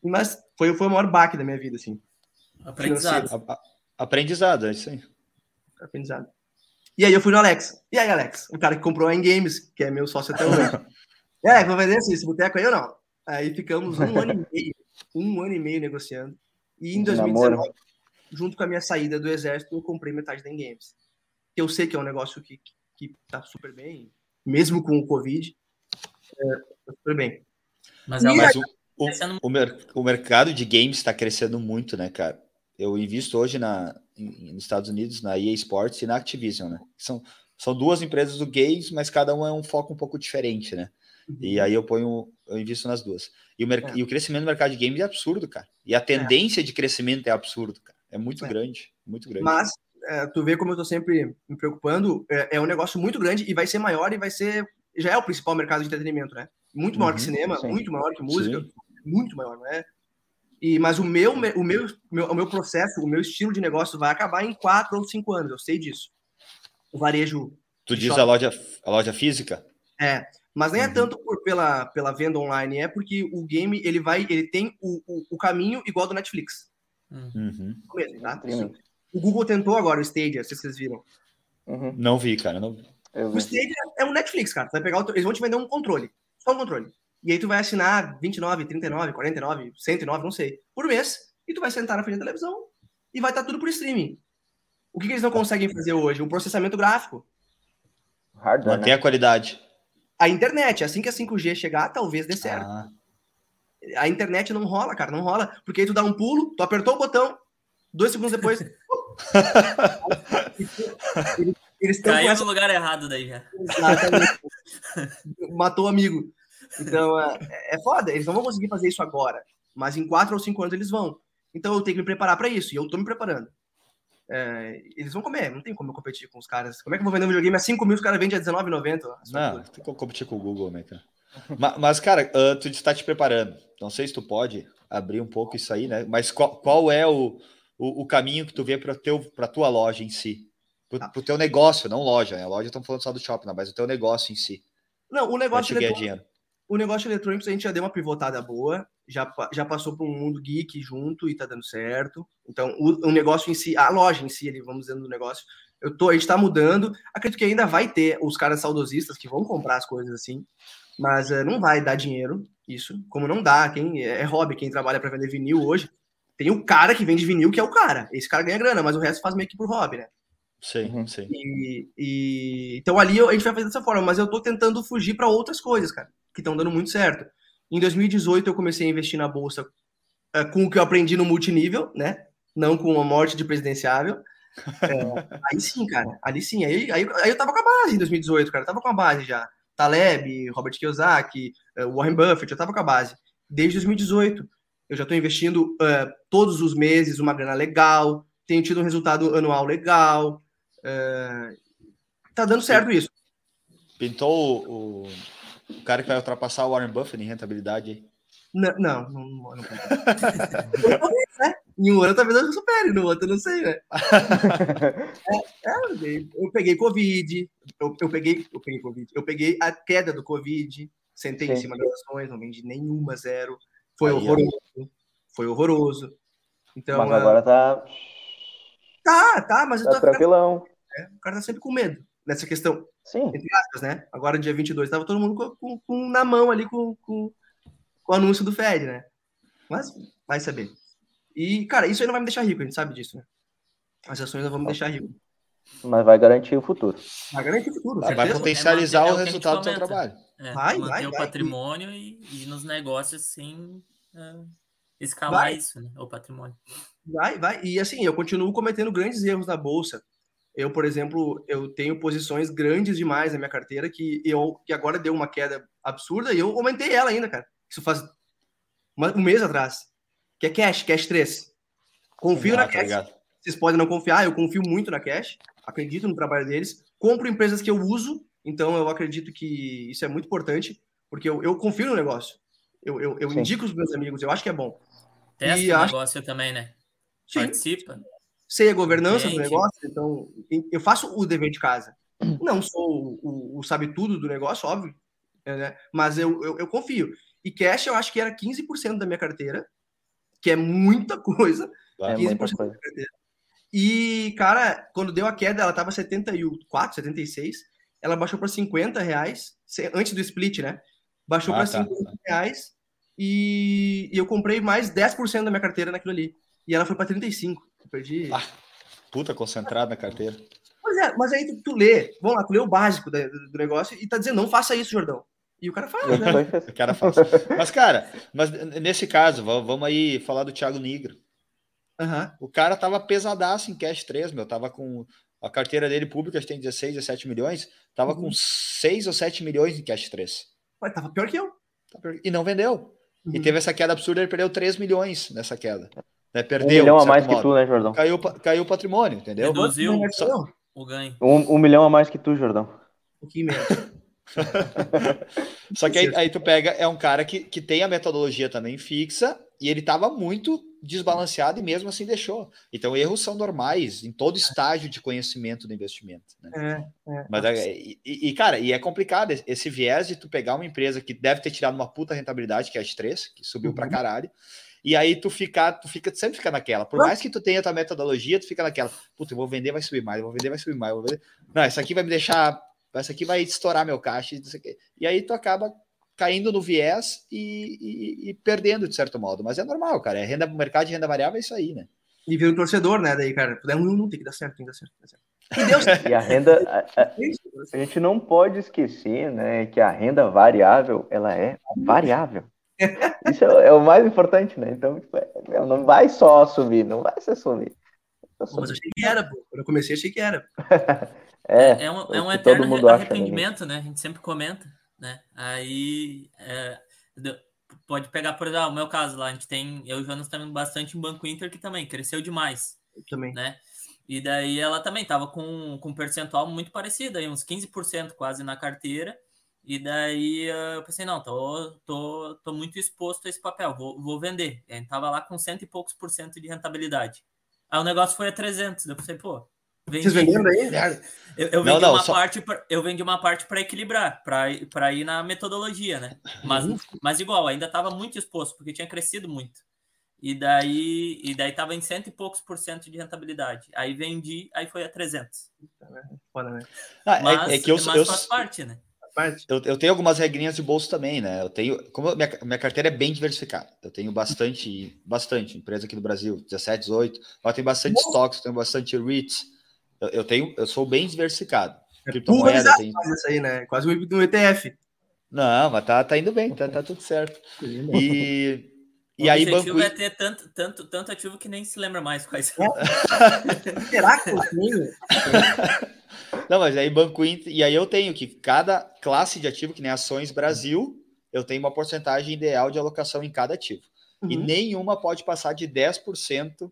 Mas foi, foi o maior baque da minha vida, assim. Aprendizado. aprendizado, é isso aí. Aprendizado. E aí eu fui no Alex. E aí, Alex? O cara que comprou a Games, que é meu sócio até hoje. <laughs> é, vou vender assim, esse boteco aí ou não? Aí ficamos um ano e meio, um ano e meio negociando. E em 2019, Namoro. junto com a minha saída do exército, eu comprei metade da Games. Eu sei que é um negócio que, que tá super bem, mesmo com o Covid. É, tá super bem. Mas, é, mas o, o, o, mer o mercado de games está crescendo muito, né, cara? Eu invisto hoje na, em, nos Estados Unidos na EA Sports e na Activision, né? São, são duas empresas do games, mas cada uma é um foco um pouco diferente, né? Uhum. E aí eu ponho, eu invisto nas duas. E o, é. e o crescimento do mercado de games é absurdo, cara. E a tendência é. de crescimento é absurdo, cara. É muito é. grande, muito grande. Mas é, tu vê como eu tô sempre me preocupando, é, é, um negócio muito grande e vai ser maior e vai ser, já é o principal mercado de entretenimento, né? Muito maior uhum, que cinema, sim. muito maior que música, sim. muito maior, não é? E, mas o meu, o meu, meu, o meu processo, o meu estilo de negócio vai acabar em quatro ou cinco anos, eu sei disso. O varejo. Tu diz a loja, a loja física? É, mas nem é uhum. é tanto por, pela, pela venda online, é porque o game ele vai, ele tem o, o, o caminho igual do Netflix. Uhum. Mesmo, tá? O Google tentou agora o Stadia, se vocês viram. Uhum. Não vi, cara. Não... O Stadia é um Netflix, cara. vai pegar. Eles vão te vender um controle. Só um controle. E aí tu vai assinar 29, 39, 49, 109, não sei, por mês. E tu vai sentar na frente da televisão e vai estar tudo por streaming. O que, que eles não conseguem fazer hoje? Um processamento gráfico. Hardware, Manter né? a qualidade. A internet, assim que a 5G chegar, talvez dê certo. Ah. A internet não rola, cara, não rola. Porque aí tu dá um pulo, tu apertou o botão, dois segundos depois, <laughs> eles, eles Caiu essa... no lugar errado daí já. Exatamente. Matou o amigo. Então, é, é foda. Eles não vão conseguir fazer isso agora. Mas em quatro ou cinco anos eles vão. Então eu tenho que me preparar para isso. E eu tô me preparando. É, eles vão comer, não tem como eu competir com os caras. Como é que eu vou vender um videogame a 5 mil, os caras vendem a R$19,90? Não, tem como competir com o Google, né, cara? <laughs> mas, mas, cara, uh, tu está te preparando. Não sei se tu pode abrir um pouco isso aí, né? Mas qual, qual é o, o, o caminho que tu vê para a tua loja em si. Para o tá. teu negócio, não loja. Né? A loja estamos falando só do shopping, mas o teu negócio em si. Não, o negócio eletrônico, o negócio eletrônico a gente já deu uma pivotada boa, já, já passou para um mundo geek junto e tá dando certo. Então, o, o negócio em si, a loja em si, ali, vamos dizendo do negócio, eu tô, a gente tá mudando. Acredito que ainda vai ter os caras saudosistas que vão comprar as coisas assim, mas uh, não vai dar dinheiro, isso. Como não dá, quem é, é hobby, quem trabalha para vender vinil hoje, tem o cara que vende vinil, que é o cara. Esse cara ganha grana, mas o resto faz meio que por hobby, né? Sim, uhum. sim. E, e, então ali a gente vai fazer dessa forma, mas eu tô tentando fugir para outras coisas, cara, que estão dando muito certo. Em 2018 eu comecei a investir na bolsa uh, com o que eu aprendi no multinível, né? Não com a morte de presidenciável. É, <laughs> aí sim, cara, ali sim. Aí, aí, aí, eu tava com a base em 2018, cara, eu tava com a base já. Taleb, Robert Kiyosaki, uh, Warren Buffett, eu tava com a base. Desde 2018 eu já estou investindo uh, todos os meses uma grana legal, tenho tido um resultado anual legal. Uh, tá dando certo isso. Pintou o, o, cara que vai ultrapassar o Warren Buffett em rentabilidade aí? Não, não, não, não, não né? Em um ano talvez eu supere, no outro eu não sei, né? <laughs> é, é, eu peguei Covid, eu, eu, peguei, eu peguei Covid, eu peguei a queda do Covid, sentei Sim. em cima das ações, não vendi nenhuma, zero. Foi Aí, horroroso. Foi horroroso. Então, Mas agora tá. Tá, tá, mas tá eu tô tranquilão. Cara, é, o cara tá sempre com medo nessa questão. Sim. Entre aspas, né? Agora, dia 22, tava todo mundo com, com, com na mão ali com, com, com, o anúncio do Fed, né? Mas vai saber. E, cara, isso aí não vai me deixar rico, a gente sabe disso, né? As ações não vão me deixar rico. Mas vai garantir o futuro. Vai garantir o futuro. Vai potencializar é o resultado do seu trabalho. É, vai, manter vai, o vai. patrimônio e, e, nos negócios sem uh, escalar vai. isso, né? O patrimônio. Vai, vai. E assim, eu continuo cometendo grandes erros na bolsa. Eu, por exemplo, eu tenho posições grandes demais na minha carteira que eu que agora deu uma queda absurda e eu aumentei ela ainda, cara. Isso faz uma, um mês atrás. Que é cash, cash 3. Confio na tá cash. Ligado. Vocês podem não confiar, eu confio muito na cash, acredito no trabalho deles, compro empresas que eu uso, então eu acredito que isso é muito importante, porque eu, eu confio no negócio. Eu, eu, eu indico os meus amigos, eu acho que é bom. Testa e o acho... negócio também, né? Sim. Participa. Sei a governança Gente. do negócio, então eu faço o dever de casa. Não sou o, o sabe tudo do negócio, óbvio, né? mas eu, eu, eu confio. E cash eu acho que era 15% da minha carteira, que é muita coisa. É 15% muita coisa. da minha carteira. E, cara, quando deu a queda, ela tava 74, 76. Ela baixou para 50 reais, antes do split, né? Baixou ah, para tá. 50 reais e, e, eu comprei mais 10% da minha carteira naquilo ali. E ela foi para 35. Perdi. Ah, puta concentrada na carteira. Mas, é, mas aí tu, tu, lê, vamos lá, tu lê o básico do, do, negócio e tá dizendo, não faça isso, Jordão. E o cara faz, né? o cara faz. Mas, cara, mas nesse caso, vamos aí falar do Thiago Negro. Uhum. O cara tava pesadaço em cash 3, meu. Tava com. A carteira dele pública tem 16, 17 milhões. Tava uhum. com 6 ou 7 milhões em cash 3. Ué, tava pior que eu. E não vendeu. Uhum. E teve essa queda absurda, ele perdeu 3 milhões nessa queda. Né? Perdeu. Um milhão a mais modo. que tu, né, Jordão? Caiu, caiu o patrimônio, entendeu? Reduziu Só... o ganho. Um, um milhão a mais que tu, Jordão. Um pouquinho menos. <laughs> Só que aí, aí, tu pega, é um cara que, que tem a metodologia também fixa e ele estava muito desbalanceado e mesmo assim deixou. Então, erros são normais em todo estágio de conhecimento do investimento. Né? É, é, Mas, é, e, e, cara, e é complicado esse viés de tu pegar uma empresa que deve ter tirado uma puta rentabilidade, que é a S3, que subiu uhum. pra caralho, e aí tu fica, tu fica, sempre fica naquela. Por mais que tu tenha tua metodologia, tu fica naquela. Puta, eu vou vender, vai subir mais, eu vou vender, vai subir mais. Eu vou vender... Não, isso aqui vai me deixar essa aqui vai estourar meu caixa. E aí tu acaba caindo no viés e, e, e, perdendo de certo modo. Mas é normal, cara. É renda, mercado de renda variável é isso aí, né? E vira um torcedor, né? Daí, cara, um, não tem que dar certo, tem que dar certo. Tem que dar certo. <laughs> E, Deus... e a renda. A, a, <laughs> a, gente não pode esquecer, né, que a renda variável ela é variável. Isso é, é o mais importante, né? Então, tipo, é, não vai só subir, não vai só subir. Mas eu achei que era, pô. Quando eu comecei, achei que era. <laughs> É, é, um, é um eterno arrependimento, né? A gente sempre comenta, né? Aí é, pode pegar, por exemplo, o meu caso lá, a gente tem, eu e o Jonas também bastante em Banco Inter, que também cresceu demais. Eu também. Né? E daí ela também tava com, com um percentual muito parecido, aí uns 15% quase na carteira. E daí eu pensei, não, tô, tô, tô muito exposto a esse papel, vou, vou vender. A gente tava lá com cento e poucos por cento de rentabilidade. Aí o negócio foi a 300, eu pensei, pô, Vendi. Vocês venderam aí? <laughs> Eu, eu vendi não, não, uma só... parte, pra, eu vendi uma parte para equilibrar, para ir na metodologia, né? Mas, uhum. mas igual, ainda estava muito exposto, porque tinha crescido muito. E daí, e daí tava em cento e poucos por cento de rentabilidade. Aí vendi, aí foi a 300. Foda, né? Ah, mas, é, é, que eu, mas eu, faz parte, né? Eu, eu, tenho algumas regrinhas de bolso também, né? Eu tenho, como minha, minha carteira é bem diversificada, eu tenho bastante, bastante empresa aqui no Brasil, 17, 18, eu tenho bastante estoques, tenho bastante REITs, eu, eu, tenho, eu sou bem diversificado. É Criptomoeda tem. Isso aí, né? Quase um ETF. Não, mas tá, tá indo bem, tá, tá tudo certo. E, e o aí, objetivo banco... é ter tanto, tanto, tanto ativo que nem se lembra mais quais são. Será que eu tenho? <laughs> Não, mas aí Banco Inter, e aí eu tenho que cada classe de ativo, que nem ações Brasil, eu tenho uma porcentagem ideal de alocação em cada ativo. Uhum. E nenhuma pode passar de 10%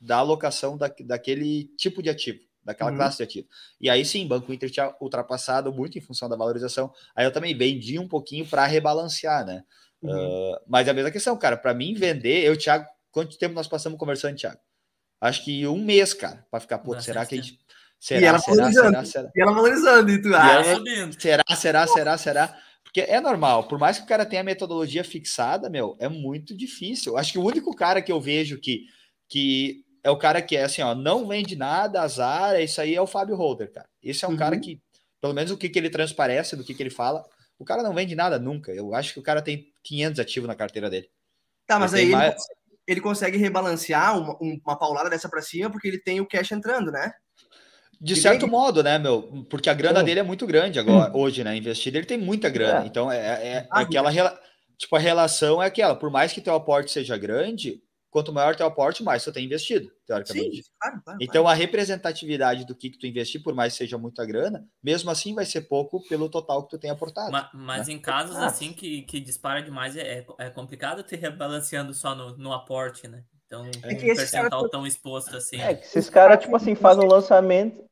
da alocação da, daquele tipo de ativo daquela uhum. classe de ativo. E aí sim, Banco Inter tinha ultrapassado muito em função da valorização. Aí eu também vendi um pouquinho para rebalancear, né? Uhum. Uh, mas é a mesma questão, cara. Para mim vender, eu, Thiago, quanto tempo nós passamos conversando, Thiago? Acho que um mês, cara, para ficar, pô, será que a gente. Será, e ela será, será, será, E ela valorizando, e tu, ah, ela, será, será, será, será? Porque é normal, por mais que o cara tenha a metodologia fixada, meu, é muito difícil. Acho que o único cara que eu vejo que, que é o cara que é assim, ó, não vende nada, azar, isso aí é o Fábio Holder, cara. Esse é um uhum. cara que, pelo menos o que, que ele transparece, do que, que ele fala, o cara não vende nada nunca. Eu acho que o cara tem 500 ativos na carteira dele. Tá, mas ele aí mais... ele, consegue, ele, consegue rebalancear uma, uma paulada dessa para cima porque ele tem o cash entrando, né? De certo modo, né, meu? Porque a grana Sim. dele é muito grande agora, hoje, né? Investida, ele tem muita grana. É. Então, é, é, é aquela. Tipo, a relação é aquela, por mais que teu aporte seja grande, quanto maior teu aporte, mais você tem investido, teoricamente. Sim, claro, claro, então, claro. a representatividade do que, que tu investir, por mais que seja muita grana, mesmo assim vai ser pouco pelo total que tu tem aportado. Mas, mas né? em casos ah. assim que, que dispara demais, é, é complicado ter rebalanceando só no, no aporte, né? Então, é um percentual cara... tão exposto assim. É, que esses caras, tipo assim, fazem um lançamento,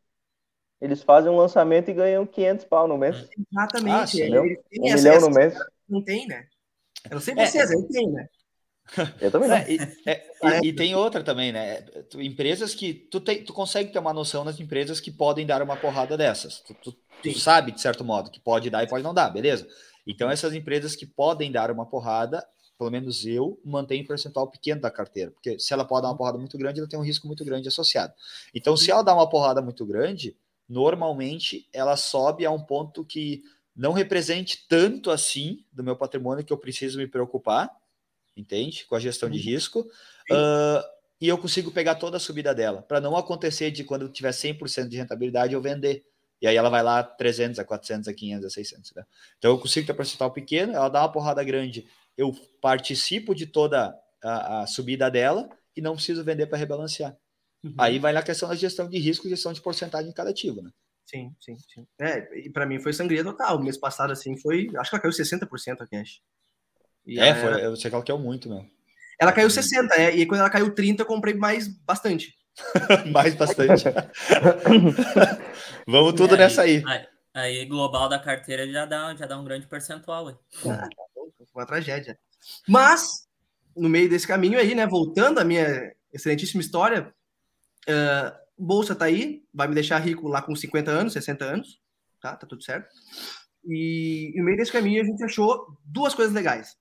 eles fazem um lançamento e ganham 500 pau no mês. Exatamente. Ah, um milhão no mês. Não tem, né? Eu não sei é, vocês, é, eu tenho, né? <laughs> Eu também é, e, é, e, e, tem outra também, né? Empresas que tu, tem, tu consegue ter uma noção das empresas que podem dar uma porrada dessas. Tu, tu, tu, sabe, de certo modo, que pode dar e pode não dar, beleza? Então, essas empresas que podem dar uma porrada, pelo menos eu, mantenho um percentual pequeno da carteira, porque se ela pode dar uma porrada muito grande, ela tem um risco muito grande associado. Então, se ela dá uma porrada muito grande, normalmente ela sobe a um ponto que não represente tanto assim do meu patrimônio que eu preciso me preocupar entende? Com a gestão de uhum. risco. Uh, e eu consigo pegar toda a subida dela, para não acontecer de quando eu tiver 100% de rentabilidade eu vender. E aí ela vai lá 300, a 400, a 500, a 600. Né? Então eu consigo ter percentual pequeno, ela dá uma porrada grande, eu participo de toda a, a subida dela e não preciso vender para rebalancear. Uhum. Aí vai na questão da gestão de risco e gestão de porcentagem em cada ativo, né? Sim, sim, sim. É, e para mim foi sangria total. O mês passado, assim, foi. Acho que ela caiu 60% a cash. E é, foi, era... você calculou muito, meu. Ela caiu 60, é, e quando ela caiu 30, eu comprei mais bastante. <laughs> mais bastante. <laughs> Vamos tudo nessa aí. aí. Aí, global da carteira já dá, já dá um grande percentual. Ah, tá uma tragédia. Mas, no meio desse caminho aí, né, voltando à minha excelentíssima história, uh, Bolsa tá aí, vai me deixar rico lá com 50 anos, 60 anos, tá? Tá tudo certo. E no meio desse caminho a gente achou duas coisas legais.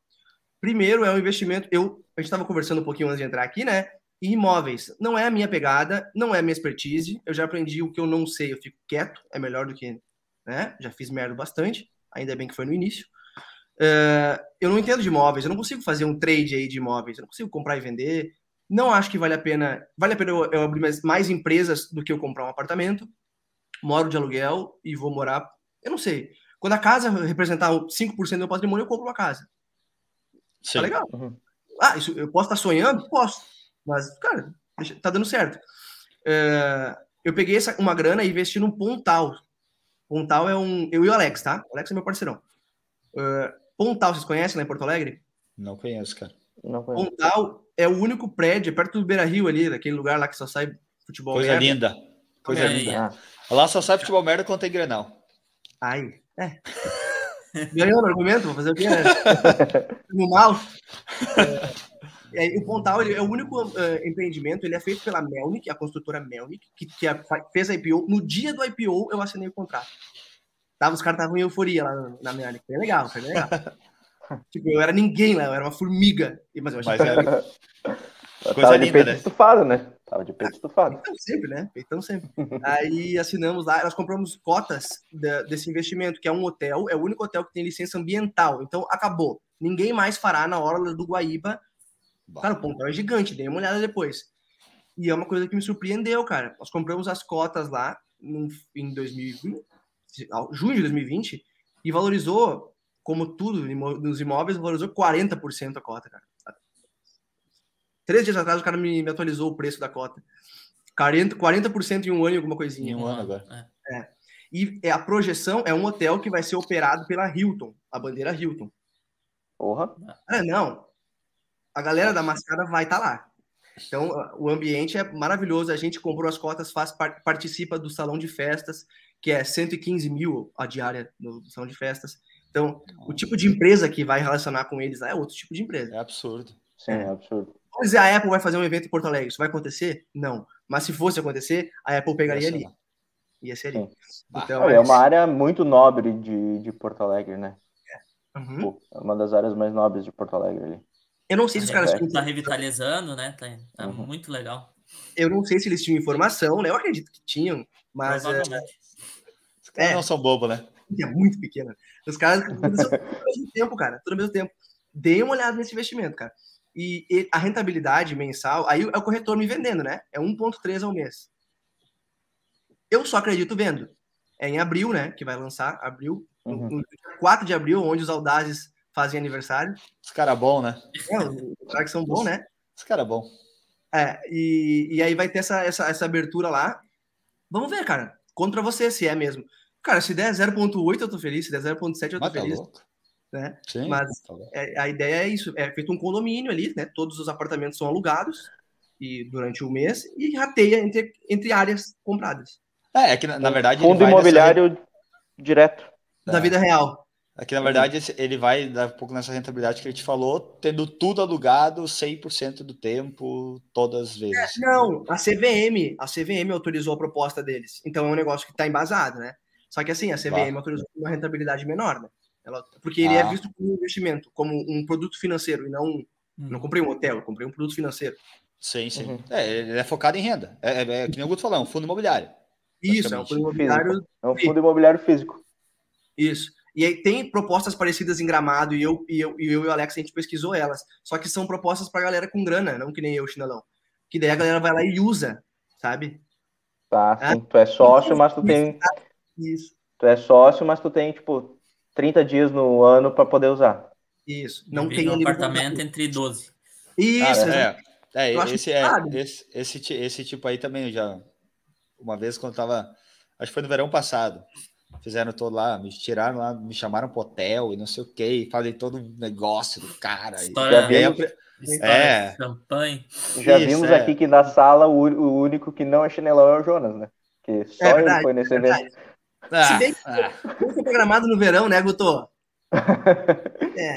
Primeiro é um investimento. Eu, a gente estava conversando um pouquinho antes de entrar aqui, né? imóveis não é a minha pegada, não é a minha expertise. Eu já aprendi o que eu não sei, eu fico quieto, é melhor do que, né? Já fiz merda bastante, ainda bem que foi no início. Uh, eu não entendo de imóveis, eu não consigo fazer um trade aí de imóveis, eu não consigo comprar e vender. Não acho que vale a pena. Vale a pena eu, eu abrir mais, mais empresas do que eu comprar um apartamento. Moro de aluguel e vou morar. Eu não sei. Quando a casa representar 5% do meu patrimônio, eu compro uma casa. Tá Sim. Tá legal. Uhum. Ah, isso, eu posso estar sonhando? Posso. Mas, cara, tá dando certo. É, eu peguei essa, uma grana e investi num Pontal. Pontal é um. Eu e o Alex, tá? O Alex é meu parceirão. É, Pontal, vocês conhecem lá em Porto Alegre? Não conheço, cara. Não conheço. Pontal é o único prédio, perto do Beira Rio ali, daquele lugar lá que só sai futebol. Coisa merda. linda. Coisa é, linda. É. Lá só sai futebol merda quando tem grenal. Ai, é. <laughs> Ganhou no argumento, vou fazer o quê, né? no mal. É, é, o Pontal ele é o único uh, empreendimento, ele é feito pela Melnick, a construtora Melnick, que, que a, fez a IPO. No dia do IPO, eu assinei o contrato. Tava, os caras estavam em euforia lá na, Melnick. Foi legal, foi legal. <laughs> <laughs> tipo, eu era ninguém lá, eu era uma formiga. Mas eu achei mas que era... <laughs> Coisa linda, de peito né? estufado, né? Tava de peito estufado. Peitão sempre, né? Peitão sempre. <laughs> Aí assinamos lá, nós compramos cotas de, desse investimento, que é um hotel, é o único hotel que tem licença ambiental. Então, acabou. Ninguém mais fará na hora do Guaíba. Cara, o ponto é gigante, dei uma olhada depois. E é uma coisa que me surpreendeu, cara. Nós compramos as cotas lá em 2020, junho de 2020, e valorizou, como tudo nos imóveis, valorizou 40% a cota, cara. Três dias atrás o cara me, me atualizou o preço da cota. 40%, 40% em um ano e alguma coisinha. Em um ano agora. É. E é, a projeção é um hotel que vai ser operado pela Hilton, a bandeira Hilton. Porra. É, não. A galera da mascada vai estar tá lá. Então, o ambiente é maravilhoso. A gente comprou as cotas, faz, participa do salão de festas, que é 115 mil a diária no salão de festas. Então, o tipo de empresa que vai relacionar com eles lá é outro tipo de empresa. É absurdo. Sim, é absurdo. Vamos dizer, a Apple vai fazer um evento em Porto Alegre. Isso vai acontecer? Não. Mas se fosse acontecer, a Apple pegaria ali. Ia ser ali. Então, é, é uma área muito nobre de, de Porto Alegre, né? É. Uhum. é uma das áreas mais nobres de Porto Alegre ali. Eu não sei se os caras. Tá revitalizando, né? Tá, tá uhum. muito legal. Eu não sei se eles tinham informação, né? Eu acredito que tinham, mas. É, Os caras é, não são bobos, né? É muito pequeno. Os caras tudo ao mesmo tempo, cara. Tudo ao mesmo tempo. Dei uma olhada nesse investimento, cara. E, e a rentabilidade mensal, aí é o corretor me vendendo, né? É 1,3 ao mês. Eu só acredito vendo. É em abril, né? Que vai lançar, abril. Uhum. No, 4 de abril, onde os Audazes fazem aniversário. Os caras bom, né? É, os caras que são bons, né? Os caras bom. É, e, e aí vai ter essa, essa, essa abertura lá. Vamos ver, cara. Contra você, se é mesmo. Cara, se der 0.8 eu tô feliz, se der 0.7 eu tô Mas tá feliz. Tá né? Sim, Mas tá é, a ideia é isso, é feito um condomínio ali, né? Todos os apartamentos são alugados e durante o mês e rateia entre, entre áreas compradas. É, é que na, na verdade. Fundo imobiliário nessa... direto. Da é. vida real. Aqui, na verdade, ele vai dar um pouco nessa rentabilidade que a gente falou, tendo tudo alugado 100% do tempo, todas as vezes. É, não, a CVM, a CVM autorizou a proposta deles. Então é um negócio que está embasado, né? Só que assim, a CVM autorizou uma rentabilidade menor, né? Ela, porque ele é ah. é visto como um investimento, como um produto financeiro, e não. Hum. Não comprei um hotel, eu comprei um produto financeiro. Sim, sim. Uhum. É, ele é focado em renda. É, é, é que nem o Guto falou, é um fundo imobiliário. Isso, é um fundo imobiliário. É um fundo imobiliário físico. Isso. E aí tem propostas parecidas em Gramado, e eu, e eu, e eu e o Alex, a gente pesquisou elas. Só que são propostas para galera com grana, não que nem eu, chinelão. Que daí a galera vai lá e usa, sabe? Tá, é? tu é sócio, mas tu tem. Isso. Tu é sócio, mas tu tem, tipo, 30 dias no ano para poder usar. Isso. Não tem um apartamento entre 12. Isso, Cara, é, é, esse, é esse, esse, esse tipo aí também já. Uma vez quando tava. Acho que foi no verão passado. Fizeram todo lá, me tiraram lá, me chamaram pro hotel e não sei o que, falei todo o negócio do cara. História, já vimos, é. champanhe. Já Isso, vimos é. aqui que na sala o, o, único que não é chinelão é o Jonas, né? Que só é verdade, ele foi nesse evento. Ah, Se bem que ah. foi programado no verão, né, Guto? <laughs> é.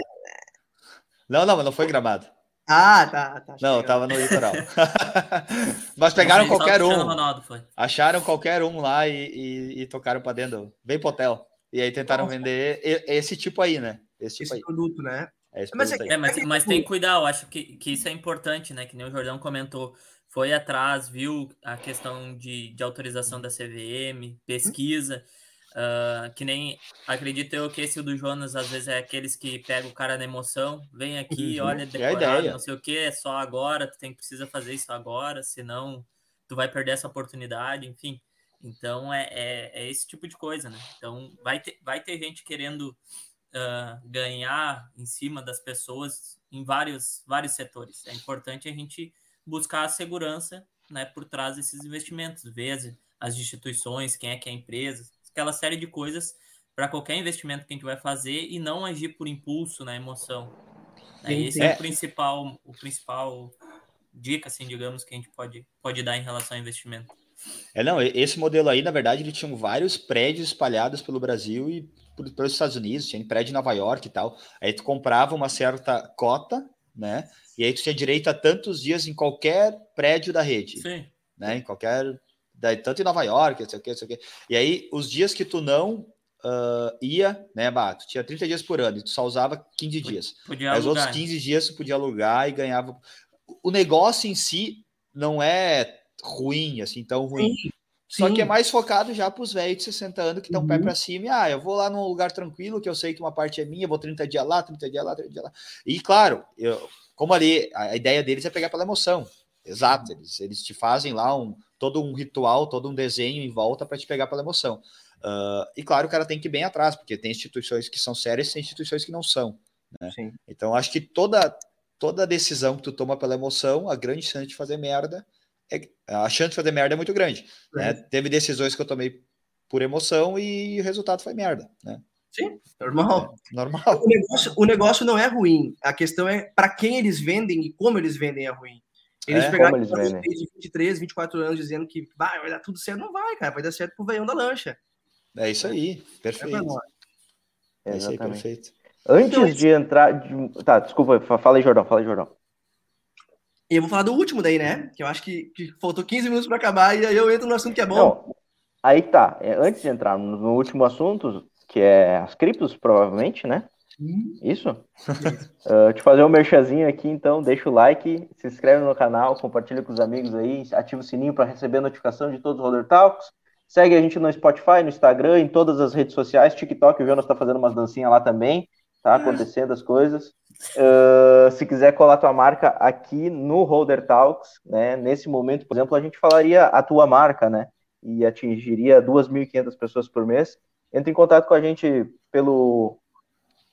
Não, não, mas não foi gramado. Ah, tá. tá não, eu tava no litoral. <laughs> <laughs> Mas pegaram qualquer um. Ronaldo, acharam qualquer um lá e, e, e tocaram para dentro. Vem pro hotel. E aí tentaram Nossa. vender esse tipo aí, né? Esse, tipo esse aí. produto, né? É mas, é, mas, mas, tem que cuidar, eu acho que, que isso é importante, né? Que nem o Jordão comentou. Foi atrás, viu a questão de, de autorização da CVM, pesquisa. Hum Uh, que nem acredito eu que esse do Jonas às vezes é aqueles que pega o cara na emoção, vem aqui, uhum, olha, decorado, não sei o que, é só agora, tu tem precisa fazer isso agora, senão tu vai perder essa oportunidade, enfim. Então é, é, é esse tipo de coisa, né? Então vai ter, vai ter gente querendo uh, ganhar em cima das pessoas em vários, vários setores. É importante a gente buscar a segurança né, por trás desses investimentos, ver as, as instituições, quem é que é a empresa, aquela série de coisas para qualquer investimento que a gente vai fazer e não agir por impulso, na né, emoção. Né? Esse é. é, o principal, o principal dica, assim, digamos, que a gente pode, pode dar em relação ao investimento. É, não, esse modelo aí, na verdade, ele tinha vários prédios espalhados pelo Brasil e pelos Estados Unidos, tinha prédio em Nova York e tal. Aí tu comprava uma certa cota, né? E aí tu tinha direito a tantos dias em qualquer prédio da rede. Sim. Né? Em qualquer daí, tanto em Nova York, não sei o que, não sei o que. E aí, os dias que tu não uh, ia, né, Bato, tinha 30 dias por ano e tu só usava 15 dias. Podia Mas outros 15 dias tu podia alugar e ganhava. O negócio em si não é ruim, assim, tão ruim. Sim. Só Sim. que é mais focado já para os velhos de 60 anos que estão uhum. pé para cima. E, ah, eu vou lá num lugar tranquilo, que eu sei que uma parte é minha, vou 30 dias lá, 30 dias lá, 30 dias lá. E claro, eu, como ali, a ideia deles é pegar pela emoção. Exato, eles, eles te fazem lá um, todo um ritual, todo um desenho em volta para te pegar pela emoção. Uh, e claro, o cara tem que ir bem atrás, porque tem instituições que são sérias e tem instituições que não são. Né? Então, acho que toda, toda decisão que tu toma pela emoção, a grande chance de fazer merda, é, a chance de fazer merda é muito grande. Né? Teve decisões que eu tomei por emoção e o resultado foi merda. Né? Sim, normal. É, normal. O negócio, o negócio não é ruim. A questão é para quem eles vendem e como eles vendem é ruim. Eles é, pegaram eles de 23, 24 anos dizendo que vai, vai dar tudo certo. Não vai, cara. Vai dar certo pro veião da lancha. É isso aí. Perfeito. É, é isso aí, perfeito. Antes então, de entrar. De... Tá, desculpa, fala aí, Jordão, fala aí, Jordão. E eu vou falar do último daí, né? Que eu acho que, que faltou 15 minutos para acabar e aí eu entro no assunto que é bom. Não, aí tá. É, antes de entrar no último assunto, que é as criptos, provavelmente, né? Isso? uh, te fazer um merchazinho aqui, então, deixa o like, se inscreve no canal, compartilha com os amigos aí, ativa o sininho para receber notificação de todos os Roller Talks. Segue a gente no Spotify, no Instagram, em todas as redes sociais, TikTok, o Jonas está fazendo umas dancinhas lá também, tá acontecendo as coisas. Uh, se quiser colar tua marca aqui no Holder Talks, né, nesse momento, por exemplo, a gente falaria a tua marca, né, e atingiria 2.500 pessoas por mês. Entre em contato com a gente pelo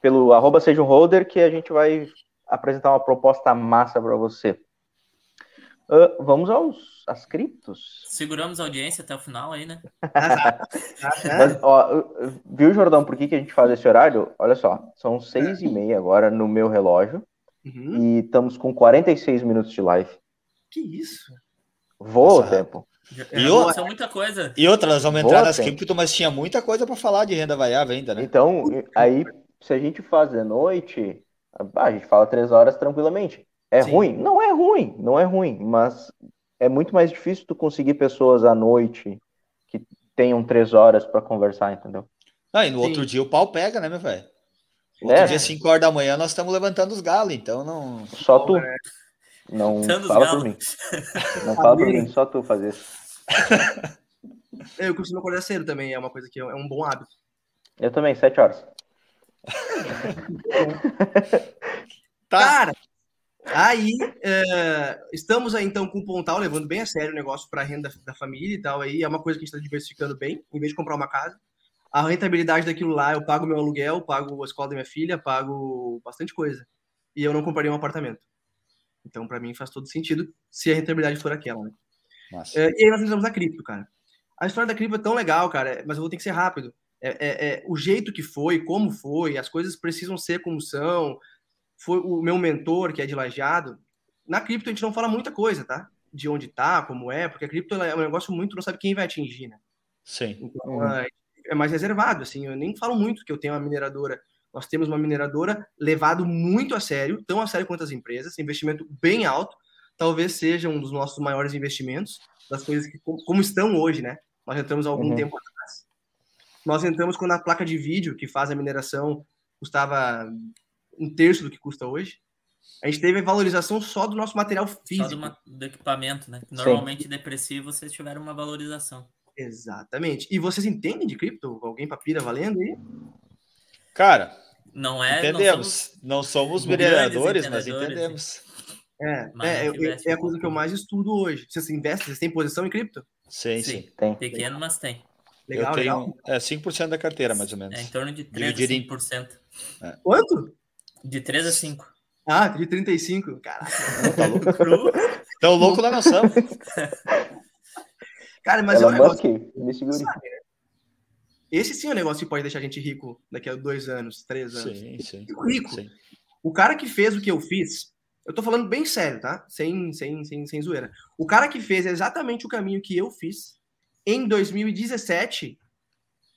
pelo arroba seja um holder que a gente vai apresentar uma proposta massa para você. Uh, vamos aos às criptos. Seguramos a audiência até o final aí, né? <laughs> Mas, ó, viu, Jordão, por que, que a gente faz esse horário? Olha só, são seis e meia agora no meu relógio uhum. e estamos com 46 minutos de live. Que isso? Voa o tempo. E, outra, muita coisa. e outra, nós vamos entrar nas criptos, mas tinha muita coisa para falar de renda variável ainda, né? Então, aí se a gente faz à noite, a gente fala três horas tranquilamente. É Sim. ruim? Não é ruim, não é ruim, mas é muito mais difícil tu conseguir pessoas à noite que tenham três horas para conversar, entendeu? Ah, e no Sim. outro dia o pau pega, né, meu velho? Outro é. dia, 5 horas da manhã, nós estamos levantando os galos, então não. Só tu. Não fala por mim. Não fala por mim, <laughs> só tu fazer isso. Eu costumo acordar cedo também, é uma coisa que é um bom hábito. Eu também, sete horas tá. Cara, aí é, estamos aí então com o Pontal levando bem a sério o negócio para a renda da família e tal. Aí é uma coisa que a gente está diversificando bem, em vez de comprar uma casa. A rentabilidade daquilo lá, eu pago meu aluguel, pago a escola da minha filha, pago bastante coisa. E eu não compraria um apartamento. Então, para mim, faz todo sentido se a rentabilidade for aquela, né? É, e aí nós entramos na cripto, cara. A história da cripto é tão legal, cara, mas eu vou ter que ser rápido é, é, é, o jeito que foi, como foi, as coisas precisam ser como são. Foi o meu mentor, que é de lajeado. Na cripto a gente não fala muita coisa, tá? De onde tá, como é, porque a cripto é um negócio muito, não sabe quem vai atingir, né? Sim. Então, uhum. é, é mais reservado, assim. Eu nem falo muito que eu tenho uma mineradora. Nós temos uma mineradora levado muito a sério, tão a sério quanto as empresas, investimento bem alto. Talvez seja um dos nossos maiores investimentos, das coisas que, como estão hoje, né? Nós entramos há algum uhum. tempo nós entramos quando a placa de vídeo que faz a mineração custava um terço do que custa hoje. A gente teve a valorização só do nosso material físico. Só do, do equipamento, né? Normalmente Sim. depressivo vocês tiveram uma valorização. Exatamente. E vocês entendem de cripto? Alguém papira valendo aí? Cara, não é. Entendemos. Não somos, mineradores, mas entendemos. É, é, é, é, a coisa que eu mais estudo hoje. Vocês investem, vocês têm posição em cripto? Sim, sim. sim. Tem. Pequeno, mas tem. Legal, eu tenho legal. É, 5% da carteira, mais ou menos. É em torno de 3 a 5%. É. Quanto? De 3 a 5. Ah, de 35. Caraca. Tá louco? Tão louco da nação. <laughs> Cara, mas Ela é um negócio... Me segure. Sabe, né? Esse sim é um negócio que pode deixar a gente rico daqui a dois anos, três anos. Sim, sim. Rico. Sim. O cara que fez o que eu fiz, eu tô falando bem sério, tá? Sem, sem, sem, sem zoeira. O cara que fez exatamente o caminho que eu fiz, em 2017,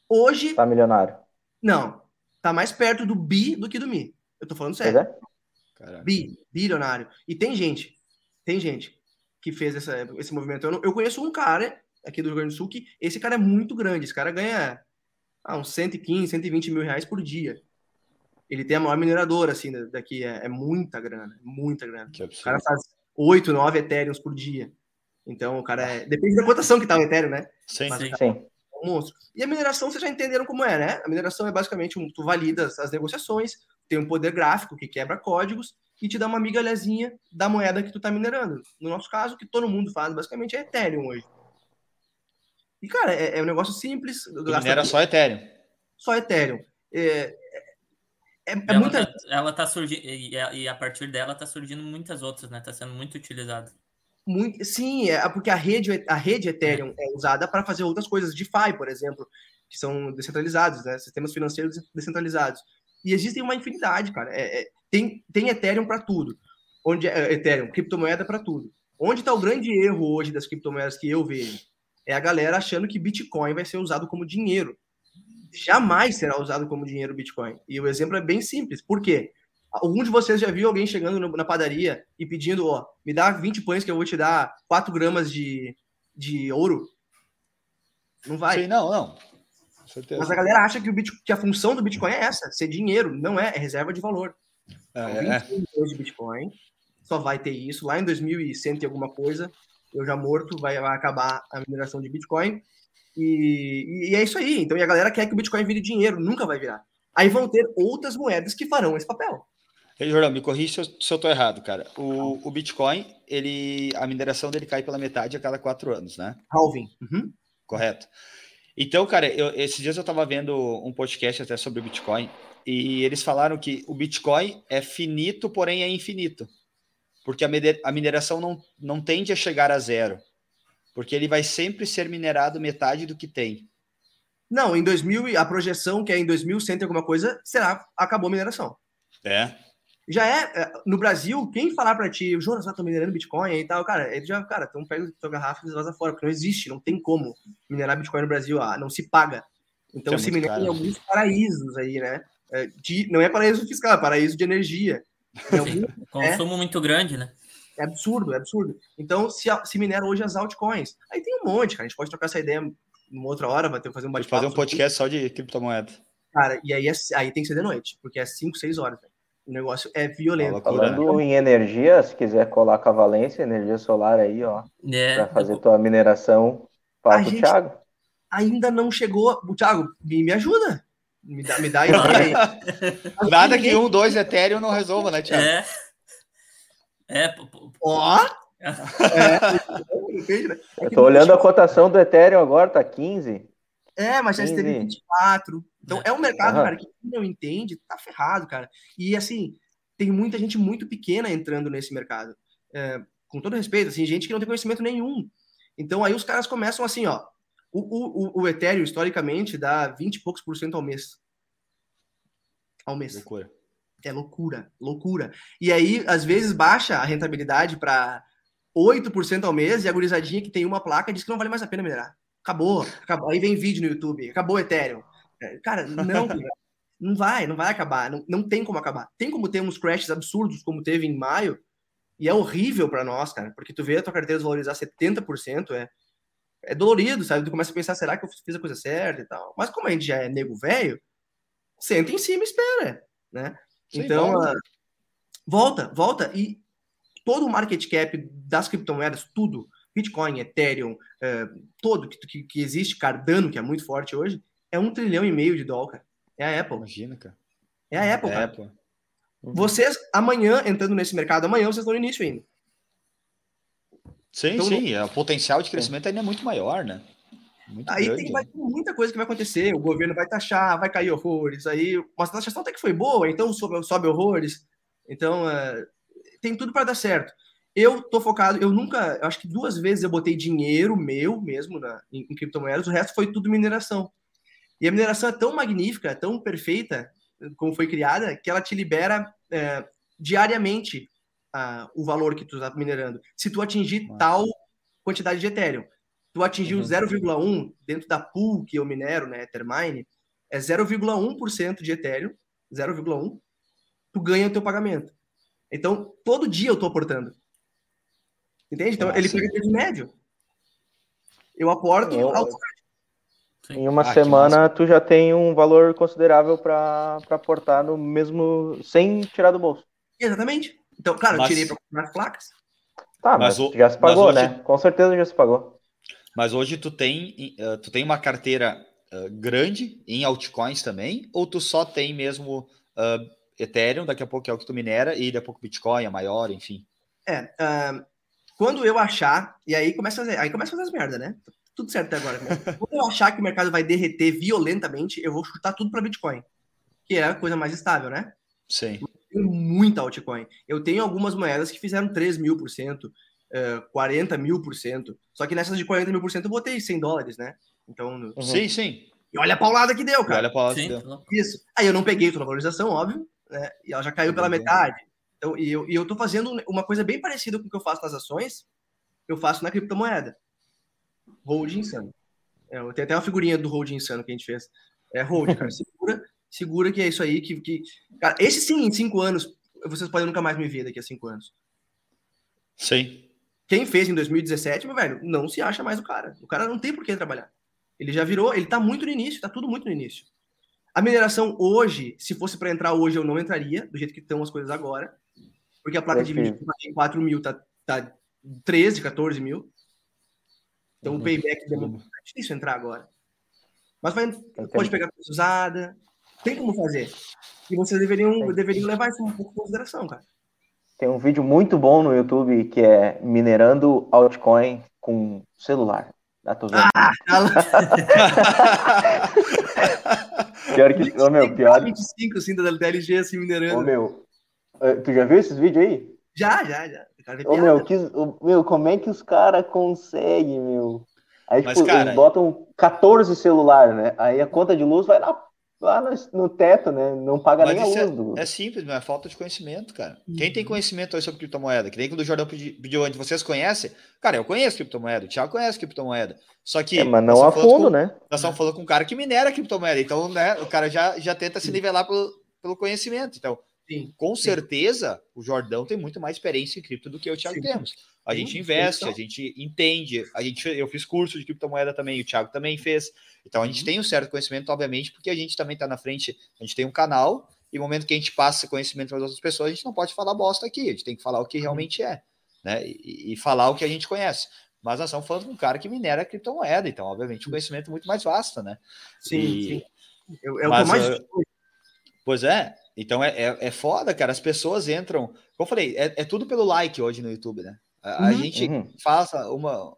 hoje. Tá milionário. Não. Tá mais perto do bi do que do mi. Eu tô falando sério. É? Bi, bilionário. E tem gente, tem gente que fez essa, esse movimento. Eu, eu, conheço um cara aqui do Rio Grande do Sul que esse cara é muito grande. Esse cara ganha ah, uns 115, 120 mil reais por dia. Ele tem a maior mineradora, assim, daqui. É, é muita grana, muita grana. O cara faz 8, 9 Ethereums por dia. Então, o cara é. Depende da cotação que tá o Ethereum, né? Sim, Mas, sim. Cara, sim. É um monstro. E a mineração, vocês já entenderam como é, né? A mineração é basicamente um, tu valida as negociações, tem um poder gráfico que quebra códigos e te dá uma migalhazinha da moeda que tu tá minerando. No nosso caso, o que todo mundo faz basicamente é Ethereum hoje. E, cara, é, é um negócio simples. Minera só Ethereum. Só Ethereum. É, é, é ela muita... Tá, ela tá surgindo, e a partir dela tá surgindo muitas outras, né? Tá sendo muito utilizada. Muito, sim, é porque a rede, a rede Ethereum é usada para fazer outras coisas, DeFi, por exemplo, que são descentralizados, né? sistemas financeiros descentralizados. E existem uma infinidade, cara. É, é, tem, tem Ethereum para tudo. Onde é, Ethereum, criptomoeda para tudo. Onde está o grande erro hoje das criptomoedas que eu vejo? É a galera achando que Bitcoin vai ser usado como dinheiro. Jamais será usado como dinheiro Bitcoin. E o exemplo é bem simples. Por quê? Algum de vocês já viu alguém chegando na padaria e pedindo, ó, me dá 20 pães que eu vou te dar 4 gramas de, de ouro? Não vai. Sim, não, não. Certeza. Mas a galera acha que, o Bitcoin, que a função do Bitcoin é essa, ser dinheiro. Não é, é reserva de valor. É, então, é. de Bitcoin, só vai ter isso. Lá em 2100 e alguma coisa, eu já morto, vai, vai acabar a mineração de Bitcoin. E, e, é isso aí. Então, e a galera quer que o Bitcoin vire dinheiro, nunca vai virar. Aí vão ter outras moedas que farão esse papel. Jordão, me corrija se eu, se eu tô errado, cara. O, o Bitcoin, ele, a mineração dele cai pela metade a cada quatro anos, né? Halving. Uhum. Correto. Então, cara, eu, esses dias eu estava vendo um podcast até sobre o Bitcoin e eles falaram que o Bitcoin é finito, porém é infinito. Porque a mineração não, não tende a chegar a zero. Porque ele vai sempre ser minerado metade do que tem. Não, em 2000, a projeção que é em 2100 e alguma coisa, será acabou a mineração. É. Já é, é no Brasil, quem falar para ti, o Jonas, tá minerando Bitcoin e tal, cara, ele já, cara, então pega tua garrafa e vaza fora, porque não existe, não tem como minerar Bitcoin no Brasil, ah, não se paga. Então é se minera em alguns paraísos aí, né? É, de, não é paraíso fiscal, é paraíso de energia. Algum, Consumo é, muito grande, né? É absurdo, é absurdo. Então, se, se minera hoje as altcoins, aí tem um monte, cara. A gente pode trocar essa ideia numa outra hora, vai ter que fazer um bate-papo. Fazer um podcast só de criptomoeda. Cara, e aí, é, aí tem que ser de noite, porque é 5, 6 horas, velho. O negócio é violento. Falando em energia, se quiser colar com a Valência, energia solar aí, ó, é. para fazer tua mineração, fala pro Thiago. Ainda não chegou. O Thiago, me, me ajuda. Me dá, me dá aí. <laughs> Nada que um, dois Ethereum não resolva, né, Thiago? É. É. Ó. <laughs> É. é Eu tô olhando a cotação do Ethereum agora, tá 15. É, mas já esteve 24. Então é um mercado, uhum. cara, que quem não entende, tá ferrado, cara. E assim, tem muita gente muito pequena entrando nesse mercado. É, com todo respeito, assim, gente que não tem conhecimento nenhum. Então aí os caras começam assim, ó. O, o, o Ethereum, historicamente, dá 20 e poucos por cento ao mês. Ao mês. Loucura. É loucura, loucura. E aí, às vezes, baixa a rentabilidade para 8% ao mês e a gurizadinha que tem uma placa diz que não vale mais a pena minerar. Acabou, acabou. Aí vem vídeo no YouTube, acabou o Ethereum. Cara, não, <laughs> não vai, não vai acabar, não, não tem como acabar. Tem como ter uns crashes absurdos como teve em maio, e é horrível para nós, cara, porque tu vê a tua carteira desvalorizar 70%, é, é dolorido, sabe? Tu começa a pensar, será que eu fiz a coisa certa e tal? Mas como a gente já é nego velho, senta em cima e espera, né? Sim, então, uh, volta, volta, e todo o market cap das criptomoedas, tudo, Bitcoin, Ethereum, uh, todo que, que, que existe, Cardano, que é muito forte hoje, é um trilhão e meio de dólar, cara. É a Apple. Imagina, cara. É a Apple, é cara. Apple. Uhum. Vocês, amanhã, entrando nesse mercado, amanhã vocês estão no início ainda. Sim, então, sim. No... O potencial de crescimento ainda é muito maior, né? Muito aí grande, tem, vai ter muita coisa que vai acontecer. O governo vai taxar, vai cair horrores. Aí, mas a taxação até que foi boa, então sobe, sobe horrores. Então, uh, tem tudo para dar certo. Eu tô focado, eu nunca, eu acho que duas vezes eu botei dinheiro meu mesmo na, em, em criptomoedas, o resto foi tudo mineração. E a mineração é tão magnífica, tão perfeita, como foi criada, que ela te libera é, diariamente uh, o valor que tu está minerando. Se tu atingir Nossa. tal quantidade de Ethereum, tu atingiu uhum. 0,1 dentro da pool que eu minero, né, Ethermine, é 0,1% de Ethereum, 0,1, tu ganha o teu pagamento. Então, todo dia eu estou aportando. Entende? Então, Nossa. ele pega de médio. Eu aporto eu, Sim. Em uma ah, semana tu já tem um valor considerável para aportar no mesmo sem tirar do bolso. Exatamente. Então, claro, mas... eu tirei para comprar as placas. Tá, mas, mas o... já se pagou, hoje... né? Com certeza já se pagou. Mas hoje tu tem, uh, tu tem uma carteira uh, grande em altcoins também, ou tu só tem mesmo uh, Ethereum, daqui a pouco é o que tu minera, e daqui a pouco Bitcoin é maior, enfim. É, quando eu achar, e aí começa a fazer, aí começa a fazer as merdas, né? Tudo certo até agora. Quando eu achar que o mercado vai derreter violentamente, eu vou chutar tudo para Bitcoin, que é a coisa mais estável, né? Sim. Eu tenho muita altcoin. Eu tenho algumas moedas que fizeram 3 mil por cento, 40 eh, mil por cento. Só que nessas de 40 mil por cento eu botei 100 dólares, né? Então. Uhum. Sim, sim. E olha a paulada que deu, cara. olha a paulada sim. que deu. Isso. Aí eu não peguei toda a valorização, óbvio, né? E ela já caiu pela metade. Então, e eu, e eu tô fazendo uma coisa bem parecida com o que eu faço nas ações, eu faço na criptomoeda. Hold insano. É, tem até uma figurinha do hold insano que a gente fez. É hold, cara. <laughs> Segura, segura que é isso aí. Que, que... Cara, esse sim, em cinco anos, vocês podem nunca mais me ver daqui a cinco anos. Sim. Quem fez em 2017, meu velho, não se acha mais o cara. O cara não tem por que trabalhar. Ele já virou, ele tá muito no início, tá tudo muito no início. A mineração hoje, se fosse para entrar hoje, eu não entraria, do jeito que estão as coisas agora. Porque a placa de vídeo que 4 mil tá, tá 13, 14 mil. Então uhum. o payback é muito difícil entrar agora. Mas vai, pode pegar coisa usada, tem como fazer. E vocês deveriam, deveriam levar isso um pouco em consideração, cara. Tem um vídeo muito bom no YouTube que é minerando altcoin com celular. Vendo. Ah, <laughs> pior que. Ô, meu, pior. 25 assim da DLG assim minerando. Ô, meu. Eh, tu já viu esses vídeos aí? Já, já, já. Ô, meu, que, meu, como é que os caras conseguem, meu? Aí, Mas, tipo, cara... eles botam 14 celular, né? Aí a conta de luz vai lá lá no, teto, né? Não paga Mas nem a luz. É, do... é simples, mas é falta de conhecimento, cara. Uhum. Quem tem conhecimento aí sobre criptomoeda? Que nem quando o Jordão pediu antes, vocês conhecem? Cara, eu conheço criptomoeda, o Thiago conhece criptomoeda. Só que. É, mas não a fundo, com, né? Nós estamos falando com um cara que minera criptomoeda. Então, né, o cara já, já tenta se nivelar pelo, pelo conhecimento. Então, Sim, com sim. certeza, o Jordão tem muito mais experiência em cripto do que eu e o Thiago sim. temos. A gente investe, a gente entende, a gente, eu fiz curso de criptomoeda também, o Thiago também fez. Então a gente uhum. tem um certo conhecimento, obviamente, porque a gente também está na frente, a gente tem um canal, e no momento que a gente passa conhecimento para as outras pessoas, a gente não pode falar bosta aqui, a gente tem que falar o que uhum. realmente é, né? E, e falar o que a gente conhece. Mas nós estamos falando com um cara que minera criptomoeda, então, obviamente, um conhecimento muito mais vasto, né? Sim, e... sim. É, é o que mais. Pois é, então é, é, é, foda, cara. As pessoas entram. Como eu falei, é, é tudo pelo like hoje no YouTube, né? A, uhum, gente uhum. faça uma.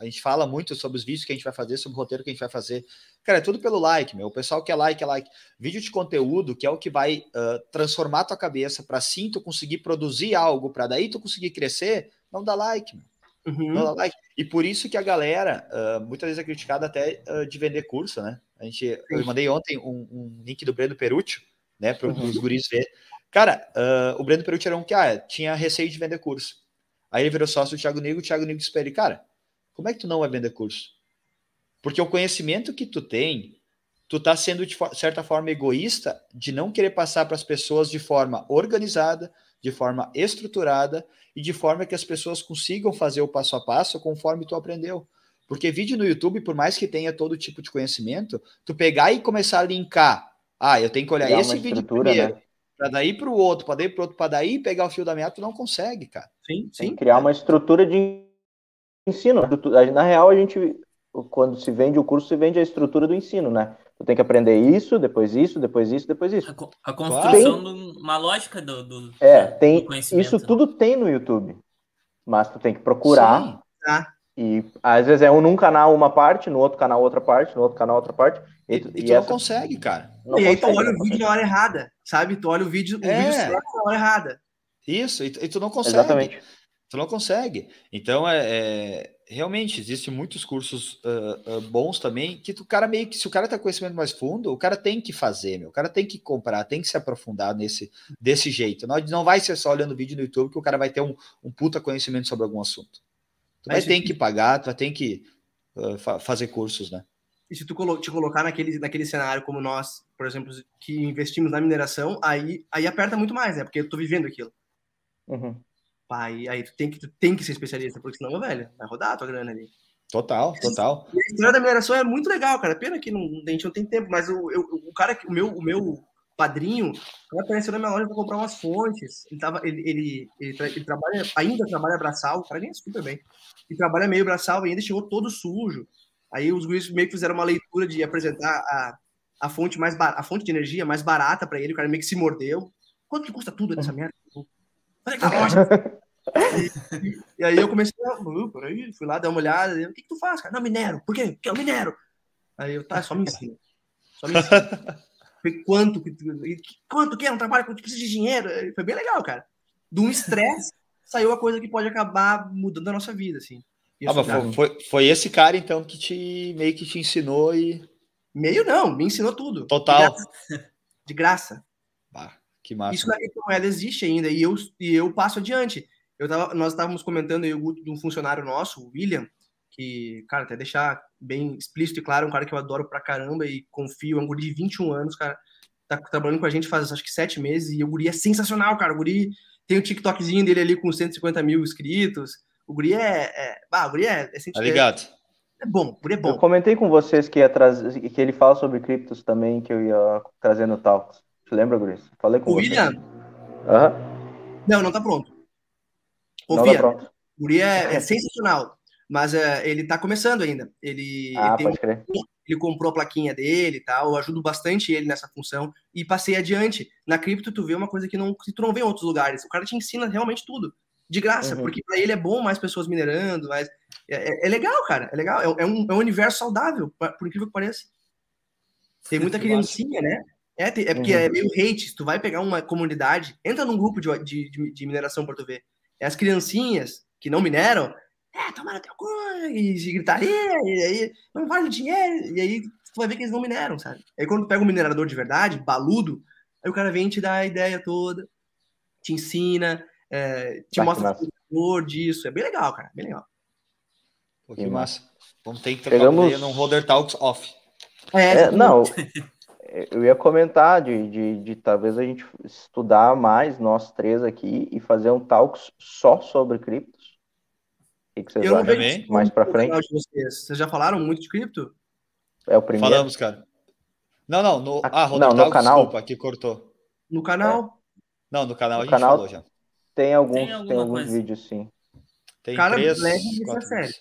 A gente fala muito sobre os vídeos que a gente vai fazer, sobre o roteiro que a gente vai fazer. Cara, é tudo pelo like, meu. O pessoal quer like, é like. Vídeo de conteúdo, que é o que vai uh, transformar tua cabeça para sim tu conseguir produzir algo, para daí tu conseguir crescer, não dá like, meu. Uhum. Não dá like. E por isso que a galera, uh, muitas vezes é criticada até uh, de vender curso, né? A gente, eu mandei ontem um, um link do Breno Perúcio, né, para os uhum. guris ver. Cara, o Breno era um que ah, tinha receio de vender curso. Aí ele virou sócio do Thiago Nigo, o Thiago Nigo disse para ele, cara, como é que tu não vai vender curso? Porque o conhecimento que tu tem, tu tá sendo de certa forma egoísta de não querer passar para as pessoas de forma organizada, de forma estruturada e de forma que as pessoas consigam fazer o passo a passo conforme tu aprendeu. Porque vídeo no YouTube, por mais que tenha todo tipo de conhecimento, tu pegar e começar a linkar, ah, eu tenho que olhar esse vídeo primeiro, né? para daí para o outro, para daí para outro, para daí pegar o fio da meada, tu não consegue, cara. Sim, sim. criar uma estrutura de ensino. Na real, a gente, quando se vende o curso, se vende a estrutura do ensino, né? Tu tem que aprender isso, depois isso, depois isso, depois isso. A, a construção tem... de uma lógica do, do É, tem. Do isso tudo tem no YouTube. Mas tu tem que procurar. Sim. Tá. E às vezes é um num canal uma parte, no outro canal outra parte, no outro canal outra parte. E, e, tu, e tu essa... não consegue, cara. Não e aí tu olha o vídeo na hora errada, sabe? Tu olha o vídeo, o é. vídeo na hora errada. Isso, e, e, tu não consegue. Exatamente. Tu não consegue. Então, é, é realmente, existem muitos cursos uh, uh, bons também, que o cara meio que, se o cara tá com conhecimento mais fundo, o cara tem que fazer, meu. O cara tem que comprar, tem que se aprofundar nesse, desse jeito. Não, não vai ser só olhando vídeo no YouTube que o cara vai ter um, um puta conhecimento sobre algum assunto. Tu vai ter que pagar, tu vai ter que uh, fa fazer cursos, né? E se tu colo te colocar naquele, naquele cenário como nós, por exemplo, que investimos na mineração, aí, aí aperta muito mais, né? Porque eu tô vivendo aquilo. Uhum. Aí, aí tu, tem que, tu tem que ser especialista, porque senão, velho, vai rodar a tua grana ali. Total, total. E a história da mineração é muito legal, cara. Pena que não, a gente não tem tempo, mas o, eu, o cara, o meu, o meu padrinho, ele apareceu na minha loja para comprar umas fontes. Ele, tava, ele, ele, ele, tra ele, trabalha, ainda trabalha braçal, o cara nem é super bem. Ele trabalha meio braçal e ainda chegou todo sujo. Aí os guris meio que fizeram uma leitura de apresentar a, a fonte mais a fonte de energia mais barata para ele, o cara meio que se mordeu. Quanto que custa tudo nessa merda? Olha que loja. e, e, aí eu comecei a. Uh, por aí, fui lá dar uma olhada. o que, que tu faz, cara? Não, minero. Por quê? Porque eu minero. Aí eu, tá, só me ensina. Só me ensina. <laughs> Foi quanto que quanto que é um trabalho que precisa de dinheiro? Foi bem legal, cara. De um estresse saiu a coisa que pode acabar mudando a nossa vida, assim. Ah, mas foi, foi, foi, esse cara, então, que te meio que te ensinou e. Meio não, me ensinou tudo. Total. De graça. De graça. Bah, que massa. Isso na criptomoeda existe ainda, e eu, e eu passo adiante. Eu tava, nós estávamos comentando aí o Guto de um funcionário nosso, o William, que, cara, até deixar bem explícito e claro, um cara que eu adoro pra caramba e confio, é um guri de 21 anos, cara, tá trabalhando com a gente faz acho que sete meses, e o guri é sensacional, cara, o guri tem o TikTokzinho dele ali com 150 mil inscritos, o Guri é. é bah, o Guri é, é, tá ligado. É bom, Guri é bom. Eu comentei com vocês que ia trazer, que ele fala sobre criptos também, que eu ia trazer no Talks. Te lembra, Guri? Falei com o você. William? Uhum. Não, não tá pronto. Confia. Não tá pronto. O Guri é, é sensacional, mas é, ele tá começando ainda. Ele, ah, ele pode crer. Ele comprou a plaquinha dele e tal, eu ajudo bastante ele nessa função e passei adiante. Na cripto, tu vê uma coisa que, não, que tu não vê em outros lugares. O cara te ensina realmente tudo de graça, uhum. porque para ele é bom mais pessoas minerando, mas é, é, é legal, cara, é legal, é, é, um, é um universo saudável, por incrível que pareça. Tem muita criancinha, né? É, é porque uhum. é meio hate, se tu vai pegar uma comunidade, entra num grupo de, de, de mineração para tu ver. É as criancinhas que não mineram, é, tomara teu cu, e gritaria, e aí não vale dinheiro, e aí tu vai ver que eles não mineram, sabe? Aí quando tu pega um minerador de verdade, baludo, aí o cara vem te dar a ideia toda, te ensina, é, te tá mostra o disso. É bem legal, cara. Bem legal. Pô, que massa. Vamos ter que trocar Chegamos... num Roder Talks off. É, é não, <laughs> eu ia comentar de, de, de, talvez a gente estudar mais, nós três aqui, e fazer um talks só sobre criptos. O que, que vocês eu acham mais para frente? Vocês. vocês já falaram muito de cripto? É o primeiro? Falamos, cara. Não, não. No, ah, Roder não, no canal. desculpa, aqui cortou. No canal? É. Não, no canal no a gente canal, falou já. Tem alguns, tem, tem alguns vídeos, sim. Tem Cara, três, levem isso a sério.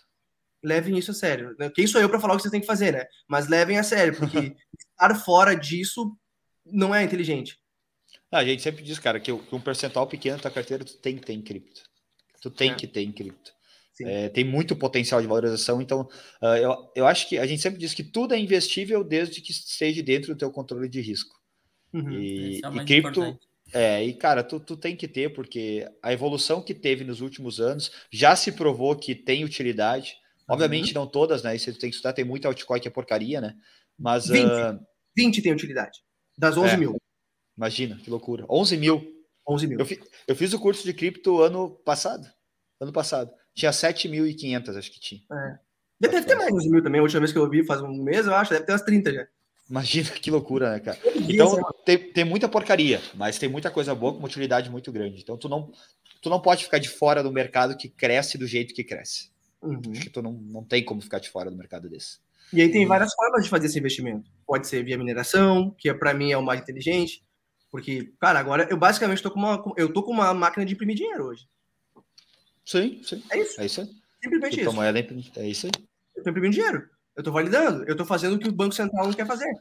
Levem isso a sério. Quem sou eu para falar o que vocês têm que fazer, né? Mas levem a sério, porque <laughs> estar fora disso não é inteligente. Ah, a gente sempre diz, cara, que um percentual pequeno da tua carteira tu tem que ter em cripto. Tu tem é. que ter em cripto. É, tem muito potencial de valorização, então uh, eu, eu acho que a gente sempre diz que tudo é investível desde que esteja dentro do teu controle de risco. Uhum. E, é e cripto, importante. É, e cara, tu, tu tem que ter, porque a evolução que teve nos últimos anos já se provou que tem utilidade. Obviamente, uhum. não todas, né? Isso tu tem que estudar, tem muita altcoin que é porcaria, né? Mas. 20, uh... 20 tem utilidade. Das 11 é, mil. Imagina, que loucura. 11 mil. 11 mil. Eu, fi, eu fiz o curso de cripto ano passado. Ano passado. Tinha 7.500, acho que tinha. É. Deve ter mais 11 mil também. A última vez que eu vi, faz um mês, eu acho. Deve ter umas 30 já. Imagina que loucura, né, cara? Então, tem, tem muita porcaria, mas tem muita coisa boa com uma utilidade muito grande. Então, tu não, tu não pode ficar de fora do mercado que cresce do jeito que cresce. Uhum. Acho que tu não, não tem como ficar de fora do mercado desse. E aí tem várias formas de fazer esse investimento. Pode ser via mineração, que é, para mim é o mais inteligente, porque, cara, agora eu basicamente tô com uma, eu tô com uma máquina de imprimir dinheiro hoje. Sim, sim. É isso. É isso aí. Simplesmente isso. Moeda, é isso aí. Eu tô imprimindo dinheiro. Eu estou validando, eu estou fazendo o que o Banco Central não quer fazer.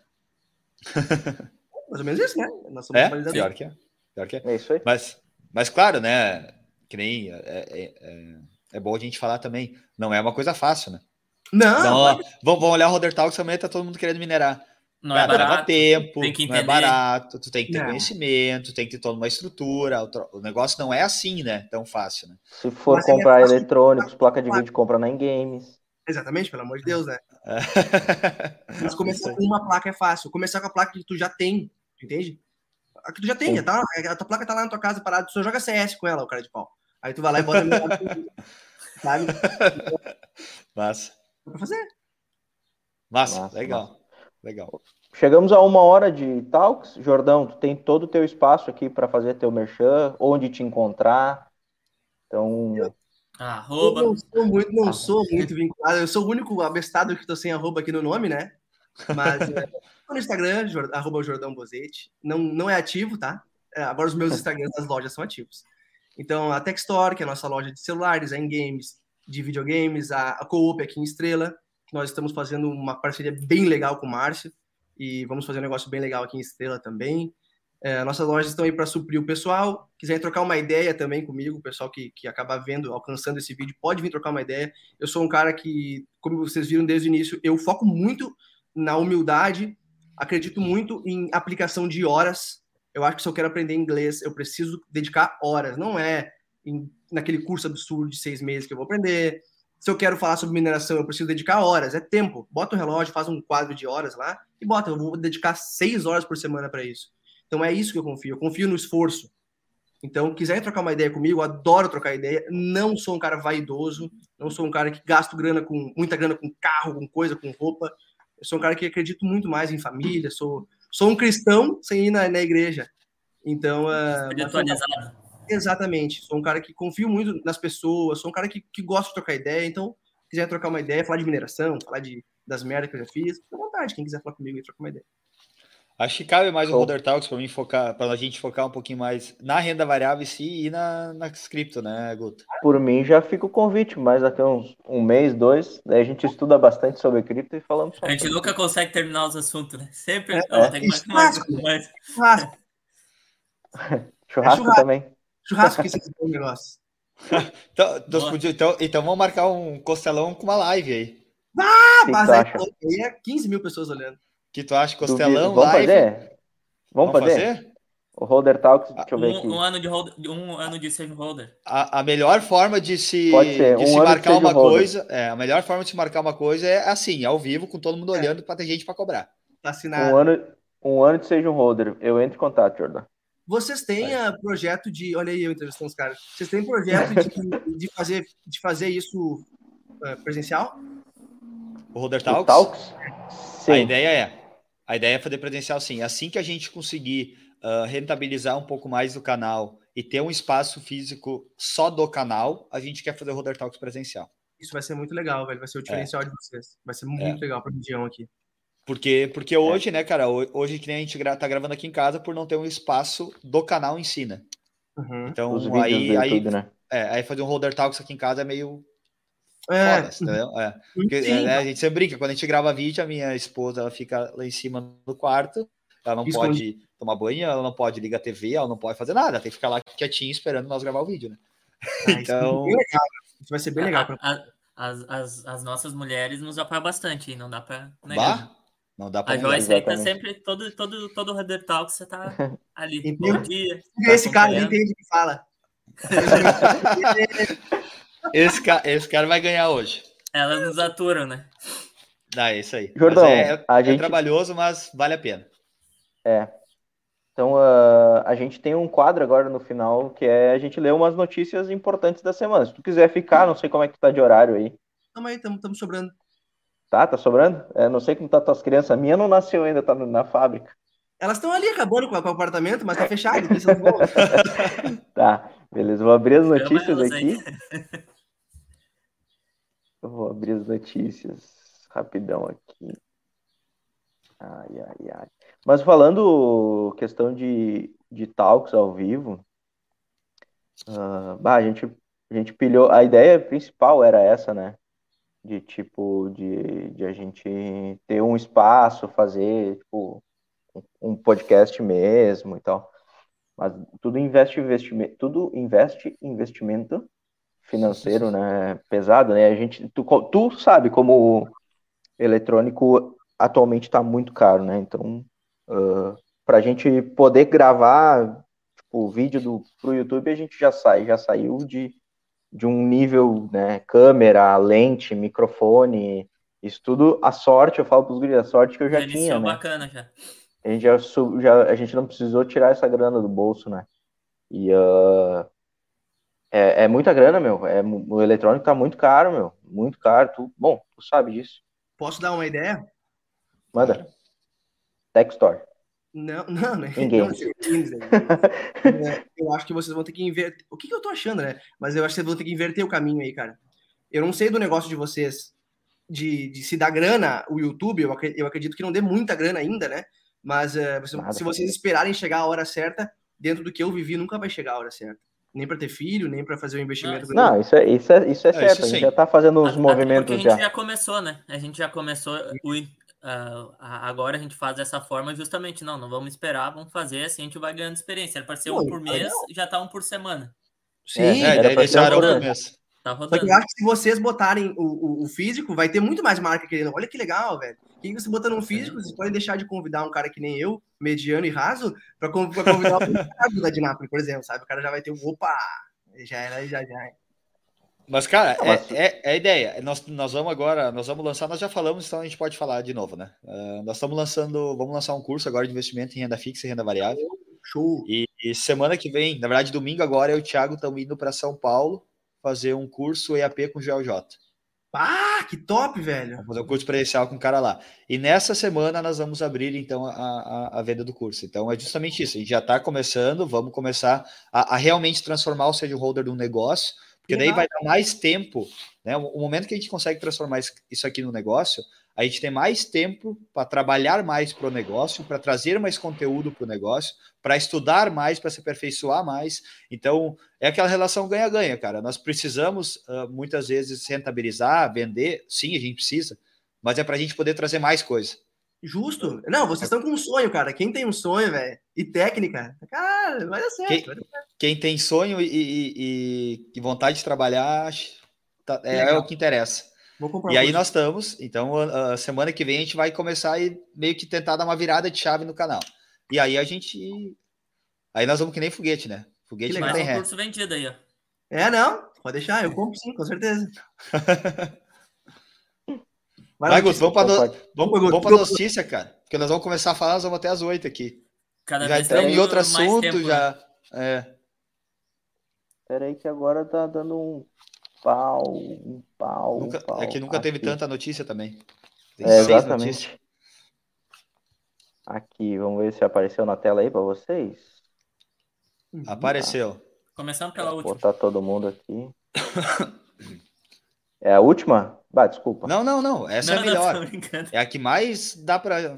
<laughs> Mais ou menos isso, né? Nós é, pior que é. Pior que é. é isso aí. Mas, mas claro, né? Que nem é, é, é, é bom a gente falar também. Não é uma coisa fácil, né? Não. Então, ó, vamos, vamos olhar o Roder Talks também, tá todo mundo querendo minerar. Não é barato, leva tempo, não é barato, tu tem que ter não. conhecimento, tem que ter toda uma estrutura. O, negócio não é assim, né? Tão fácil, né? Se for Mas comprar é eletrônicos, placa de vídeo, compra na Games. Exatamente, pelo amor de Deus, né? <laughs> Mas começar com uma placa é fácil. Começar com a placa que tu já tem, entende? A que tu já tem, tá? A tua placa tá lá na tua casa parada, tu só joga CS com ela, o cara de pau. Aí tu vai lá e bota <laughs> sabe? <laughs> Massa. Dá pra fazer. Massa, massa legal. Massa. Legal. Chegamos a uma hora de talks. Jordão, tu tem todo o teu espaço aqui para fazer teu merchan, onde te encontrar. Então, Arroba. Eu não sou muito, não sou muito vinculado. Eu sou o único abestado que estou sem arroba aqui no nome, né? Mas é, no Instagram, arroba Jordão Bozete. Não, não é ativo, tá? É, agora os meus Instagrams das lojas são ativos. Então, a Techstore, que é a nossa loja de celulares, a Games, de videogames, a, a Coop aqui em Estrela, nós estamos fazendo uma parceria bem legal com o Márcio. E vamos fazer um negócio bem legal aqui em Estrela também. É, nossas lojas estão aí para suprir o pessoal. Quiser trocar uma ideia também comigo, o pessoal que, que acaba vendo, alcançando esse vídeo, pode vir trocar uma ideia. Eu sou um cara que, como vocês viram desde o início, eu foco muito na humildade, acredito muito em aplicação de horas. Eu acho que se eu quero aprender inglês, eu preciso dedicar horas, não é em, naquele curso absurdo de seis meses que eu vou aprender. Se eu quero falar sobre mineração, eu preciso dedicar horas, é tempo. Bota o relógio, faz um quadro de horas lá e bota, eu vou dedicar seis horas por semana para isso. Então é isso que eu confio. Eu confio no esforço. Então, quiser trocar uma ideia comigo, eu adoro trocar ideia. Não sou um cara vaidoso, não sou um cara que gasto grana com muita grana com carro, com coisa, com roupa. Eu sou um cara que acredito muito mais em família. Sou, sou um cristão sem ir na, na igreja. Então, uh, exatamente. Sou um cara que confio muito nas pessoas. Sou um cara que, que gosta de trocar ideia. Então, quiser trocar uma ideia, falar de mineração, falar de, das merdas que eu já fiz, fica à vontade. Quem quiser falar comigo e trocar uma ideia. Acho que cabe mais o Holder Talks para mim focar, para a gente focar um pouquinho mais na renda variável em si e na, na cripto, né, Guto? Por mim já fica o convite, mas daqui uns um mês, dois, daí a gente estuda bastante sobre cripto e falamos sobre. A gente nunca consegue terminar os assuntos, né? Sempre é, oh, tem mais, mais, mais. Churrasco. Churrasco, <laughs> é também. Churrasco que vocês o negócio. <laughs> então, então, então vamos marcar um costelão com uma live aí. Ah, mas aí é 15 mil pessoas olhando que tu acha? Costelão, Duvido. Vamos live? fazer? Vamos, Vamos fazer? fazer? O Holder Talks, deixa eu ver um, aqui. Um ano de, hold, um ano de save holder. A, a melhor forma de se, ser, de um se marcar uma coisa, é, a melhor forma de se marcar uma coisa é assim, ao vivo, com todo mundo é. olhando para ter gente para cobrar. Tá assinado. Um ano, um ano de seja um holder. Eu entro em contato, Jordan. Vocês têm a projeto de. Olha aí, eu entrevistando os caras. Vocês têm projeto de, de, fazer, de fazer isso uh, presencial? O Holder Talks? O Talks? Sim. A ideia é. A ideia é fazer presencial sim. Assim que a gente conseguir uh, rentabilizar um pouco mais o canal e ter um espaço físico só do canal, a gente quer fazer o Roder Talks presencial. Isso vai ser muito legal, velho. Vai ser o diferencial é. de vocês. Vai ser muito é. legal para a região aqui. Porque, porque hoje, é. né, cara, hoje que nem a gente gra tá gravando aqui em casa por não ter um espaço do canal em si, né? Uhum. Então, Os aí, aí, YouTube, né? é, aí fazer um Roder Talks aqui em casa é meio é. Foda, é. Porque, é, a gente sempre brinca, quando a gente grava vídeo, a minha esposa ela fica lá em cima do quarto, ela não pode tomar banho, ela não pode ligar a TV, ela não pode fazer nada, tem que ficar lá quietinha esperando nós gravar o vídeo, né? Ah, então. Isso, vai ser bem legal. Pra... As, as, as nossas mulheres nos apoiam bastante, não dá pra negar. Bah? Não dá pra A Joyce aí tá sempre, todo, todo, todo o Red Talk, você tá <laughs> ali. Bom dia. Tá esse cara nem entende o que fala. <laughs> Esse, ca... Esse cara vai ganhar hoje. Elas nos aturam, né? Ah, é isso aí. Jordão, é, a é gente... trabalhoso, mas vale a pena. É. Então, uh, a gente tem um quadro agora no final que é a gente ler umas notícias importantes da semana. Se tu quiser ficar, não sei como é que tá de horário aí. Tamo aí, tamo, tamo sobrando. Tá, tá sobrando? É, não sei como tá tuas crianças. A minha não nasceu ainda, tá na fábrica. Elas estão ali acabando com, o apartamento, mas tá fechado. <laughs> tá, beleza. Vou abrir as notícias aqui. Eu vou abrir as notícias rapidão aqui. Ai, ai, ai. Mas falando questão de, de talks ao vivo, uh, bah, a, gente, a gente pilhou. A ideia principal era essa, né? De tipo, de, de a gente ter um espaço, fazer, tipo, um podcast mesmo e tal. Mas tudo investe investimento, tudo investe investimento financeiro, né? Pesado, né? A gente, tu, tu sabe como o eletrônico atualmente está muito caro, né? Então, uh, para a gente poder gravar tipo, o vídeo do pro YouTube, a gente já sai, já saiu de, de um nível, né? Câmera, lente, microfone, isso tudo a sorte, eu falo para os guris, a sorte que eu já, já tinha, né? bacana já a gente já, já, a gente não precisou tirar essa grana do bolso, né? E uh, é, é, muita grana, meu. É, o eletrônico tá muito caro, meu. Muito caro. Tu, bom, tu sabe disso. Posso dar uma ideia? Manda. Tech Store. Não, <laughs> não, né? Ninguém. Não, <laughs> eu acho que vocês vão ter que inverter. O que, que eu tô achando, né? Mas eu acho que vocês vão ter que inverter o caminho aí, cara. Eu não sei do negócio de vocês de, de se dar grana, o YouTube, eu acredito que não dê muita grana ainda, né? Mas uh, você, se vocês esperarem chegar a hora certa, dentro do que eu vivi, nunca vai chegar a hora certa. Nem para ter filho, nem para fazer o um investimento. Não, não, isso é, isso é, isso é, é certo. Isso a gente já está fazendo os movimentos a gente já. já começou, né? A gente já começou. O, uh, agora a gente faz dessa forma justamente. Não, não vamos esperar, vamos fazer assim a gente vai ganhando experiência. Era para ser um por mês, já está um por semana. Sim, é, era para ser um por mês. Tá Só que eu acho que se vocês botarem o, o, o, físico, vai ter muito mais marca querendo. Olha que legal, velho. Que você botando um físico, vocês podem deixar de convidar um cara que nem eu, mediano e raso, para convidar o <laughs> da Dinápolis, por exemplo, sabe? O cara já vai ter um opa, já era, já já. Mas, cara, é, é, é, a ideia. Nós, nós vamos agora, nós vamos lançar, nós já falamos, então a gente pode falar de novo, né? Uh, nós estamos lançando, vamos lançar um curso agora de investimento em renda fixa e renda variável. Show! E, e semana que vem, na verdade, domingo agora, eu e o Thiago estamos indo para São Paulo fazer um curso EAP com GeoJ. Ah, que top, velho! Vamos fazer um curso presencial com o cara lá. E nessa semana nós vamos abrir, então, a, a, a venda do curso. Então, é justamente isso. A gente já está começando, vamos começar a, a, realmente transformar o sede holder de um negócio, Porque daí vai dar mais tempo, né? O momento que a gente consegue transformar isso aqui no negócio, a gente tem mais tempo para trabalhar mais para o negócio, para trazer mais conteúdo para o negócio, para estudar mais, para se aperfeiçoar mais. Então, é aquela relação ganha-ganha, cara. Nós precisamos uh, muitas vezes rentabilizar, vender, sim, a gente precisa, mas é para a gente poder trazer mais coisa. Justo. Não, vocês estão com um sonho, cara. Quem tem um sonho, velho, e técnica, cara, vai dar certo. Quem, vai dar certo. quem tem sonho e, e, e, vontade de trabalhar, tá, é, é, o que interessa. e aí nós estamos. Então, a, a, semana que vem a gente vai começar e meio que tentar dar uma virada de chave no canal. E aí a gente. Aí nós vamos que nem foguete, né? Foguete que não tem ré. curso vendido aí, ó. É, não. Pode deixar, eu compro sim, com certeza. <laughs> Vai, vamos para no... vamos, vamos pra notícia, cara. Porque nós vamos começar a falar, nós vamos até as oito aqui. Cada já estamos em outro assunto, tempo, já. Né? É. Espera aí que agora tá dando um pau, um pau. Nunca, um pau é que nunca aqui. teve tanta notícia também. Tem é, exatamente. Notícias. Aqui, vamos ver se apareceu na tela aí para vocês. Uhum. Apareceu. Começando pela Vou última. Botar todo mundo aqui. <coughs> É a última? Bah, desculpa. Não, não, não. Essa não, é a melhor. é a que mais dá para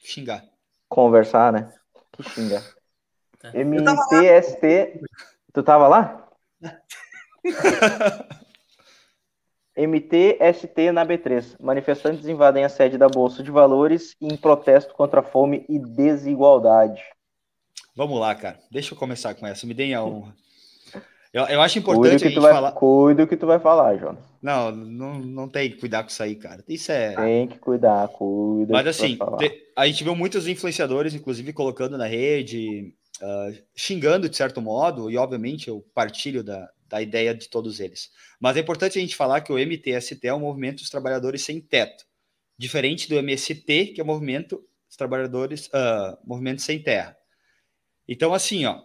xingar. Conversar, né? Que xinga. Tá. MTST. Tu tava lá? <laughs> MTST na B3. Manifestantes invadem a sede da Bolsa de Valores em protesto contra a fome e desigualdade. Vamos lá, cara. Deixa eu começar com essa. Me deem a honra. Eu, eu acho importante a gente vai, falar. Cuida o que tu vai falar, Jonas. Não, não, não tem que cuidar com isso aí, cara. Isso é. Tem que cuidar, cuida. Mas assim, a gente viu muitos influenciadores, inclusive, colocando na rede, uh, xingando de certo modo, e obviamente eu partilho da, da ideia de todos eles. Mas é importante a gente falar que o MTST é o movimento dos trabalhadores sem teto, diferente do MST, que é o movimento dos trabalhadores, uh, movimento sem terra. Então, assim, ó,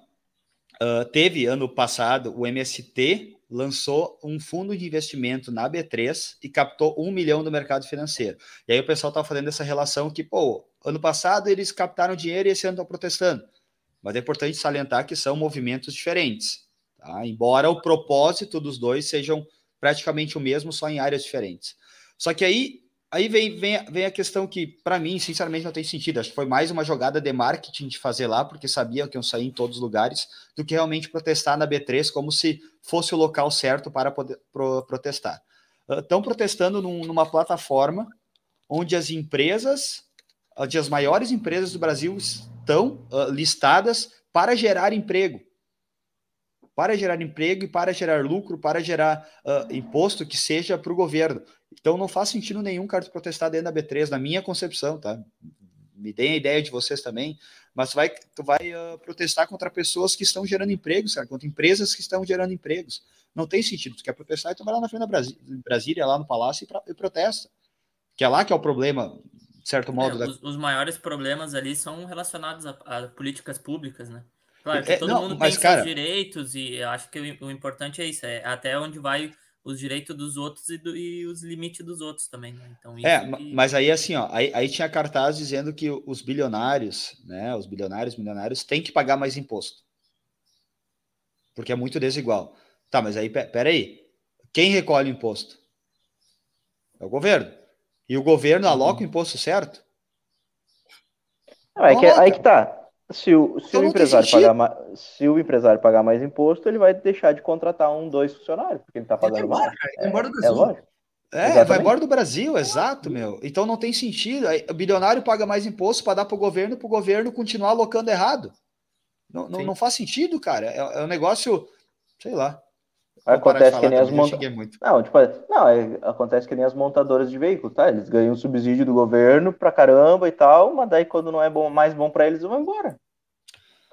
Uh, teve ano passado o MST lançou um fundo de investimento na B3 e captou um milhão do mercado financeiro. E aí o pessoal está fazendo essa relação que, pô, ano passado eles captaram dinheiro e esse ano estão protestando. Mas é importante salientar que são movimentos diferentes. Tá? Embora o propósito dos dois sejam praticamente o mesmo, só em áreas diferentes. Só que aí Aí vem, vem, vem a questão que, para mim, sinceramente, não tem sentido. Acho que foi mais uma jogada de marketing de fazer lá, porque sabiam que iam sair em todos os lugares, do que realmente protestar na B3 como se fosse o local certo para poder pro, protestar. Estão uh, protestando num, numa plataforma onde as empresas, onde as maiores empresas do Brasil estão uh, listadas para gerar emprego. Para gerar emprego e para gerar lucro, para gerar uh, imposto que seja para o governo. Então não faz sentido nenhum cara protestar dentro da B3, na minha concepção, tá? Me deem a ideia de vocês também, mas tu vai, tu vai uh, protestar contra pessoas que estão gerando empregos, cara, contra empresas que estão gerando empregos. Não tem sentido. Tu quer protestar, então vai lá na frente da Brasília, Brasília lá no Palácio, e, pra, e, protesta. Que é lá que é o problema, de certo é, modo. É, os, os, maiores problemas ali são relacionados a, a políticas públicas, né? Claro é, todo não, mundo mas, tem cara... seus direitos e eu acho que o, o importante é isso, é até onde vai os direitos dos outros e, do, e os limites dos outros também. Né? Então, é, que... mas aí assim, ó, aí, aí, tinha cartaz dizendo que os bilionários, né, os bilionários, milionários, têm que pagar mais imposto. Porque é muito desigual. Tá, mas aí, peraí, quem recolhe o imposto? É o governo. E o governo aloca o imposto certo? Não, é que, aí que tá. Se o, se, então o empresário pagar mais, se o empresário pagar mais imposto, ele vai deixar de contratar um, dois funcionários, porque ele está pagando mais. É, embora do é lógico. É, vai embora do Brasil, exato, meu. Então não tem sentido. O bilionário paga mais imposto para dar para o governo, para o governo continuar alocando errado. Não, não, não, faz sentido, cara. É, é um negócio, sei lá. Acontece que nem as montadoras. Não, tipo, não é, acontece que nem as montadoras de veículos, tá? Eles ganham subsídio do governo pra caramba e tal, mas daí quando não é bom, mais bom para eles, vão embora.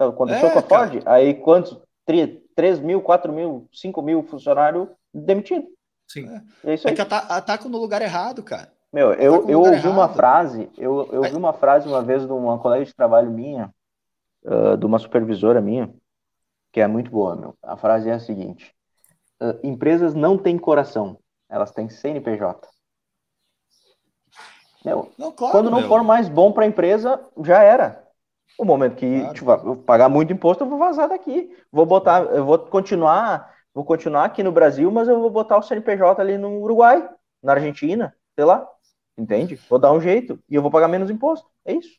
Aconteceu é, Ford, cara. aí quantos? 3 mil, 4 mil, 5 mil funcionários demitidos. Sim. É, isso é que atacam no lugar errado, cara. Meu, eu, eu ouvi errado. uma frase, eu, eu ouvi uma frase uma vez de uma colega de trabalho minha, uh, de uma supervisora minha, que é muito boa, meu. A frase é a seguinte: uh, empresas não têm coração, elas têm CNPJ. Meu, não, claro, quando não meu. for mais bom para a empresa, já era. O momento que claro. tipo, eu pagar muito imposto, eu vou vazar daqui. Vou botar, eu vou continuar vou continuar aqui no Brasil, mas eu vou botar o CNPJ ali no Uruguai, na Argentina, sei lá. Entende? Vou dar um jeito e eu vou pagar menos imposto. É isso.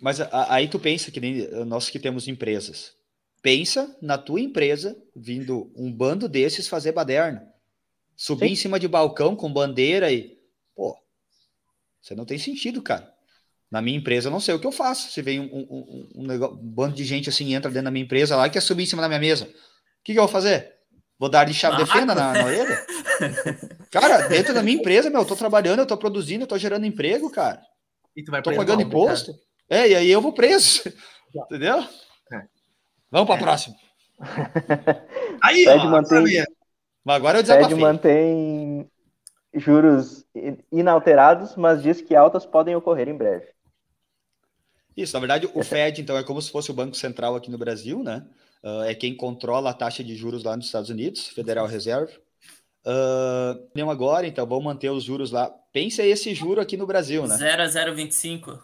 Mas aí tu pensa que nem nós que temos empresas. Pensa na tua empresa vindo um bando desses fazer baderna. Subir Sim. em cima de balcão com bandeira e. Pô, você não tem sentido, cara. Na minha empresa, eu não sei o que eu faço. Se vem um, um, um, negócio, um bando de gente assim, entra dentro da minha empresa lá e quer subir em cima da minha mesa. O que, que eu vou fazer? Vou dar de chave de fenda na, na orelha? cara, dentro da minha <laughs> empresa, meu, eu tô trabalhando, eu tô produzindo, eu tô gerando emprego, cara. E tu vai tô pagando imposto. Cara. É, e aí eu vou preso. Entendeu? É. Vamos para a é. próxima. <laughs> aí, Fed ó, mantém... Mas agora eu desabafei. Fed mantém juros inalterados, mas diz que altas podem ocorrer em breve. Isso, na verdade, o <laughs> Fed, então, é como se fosse o Banco Central aqui no Brasil, né? Uh, é quem controla a taxa de juros lá nos Estados Unidos, Federal Reserve. Uh, agora, então, vamos manter os juros lá. Pensa esse juro aqui no Brasil, né? 0 a 0,25.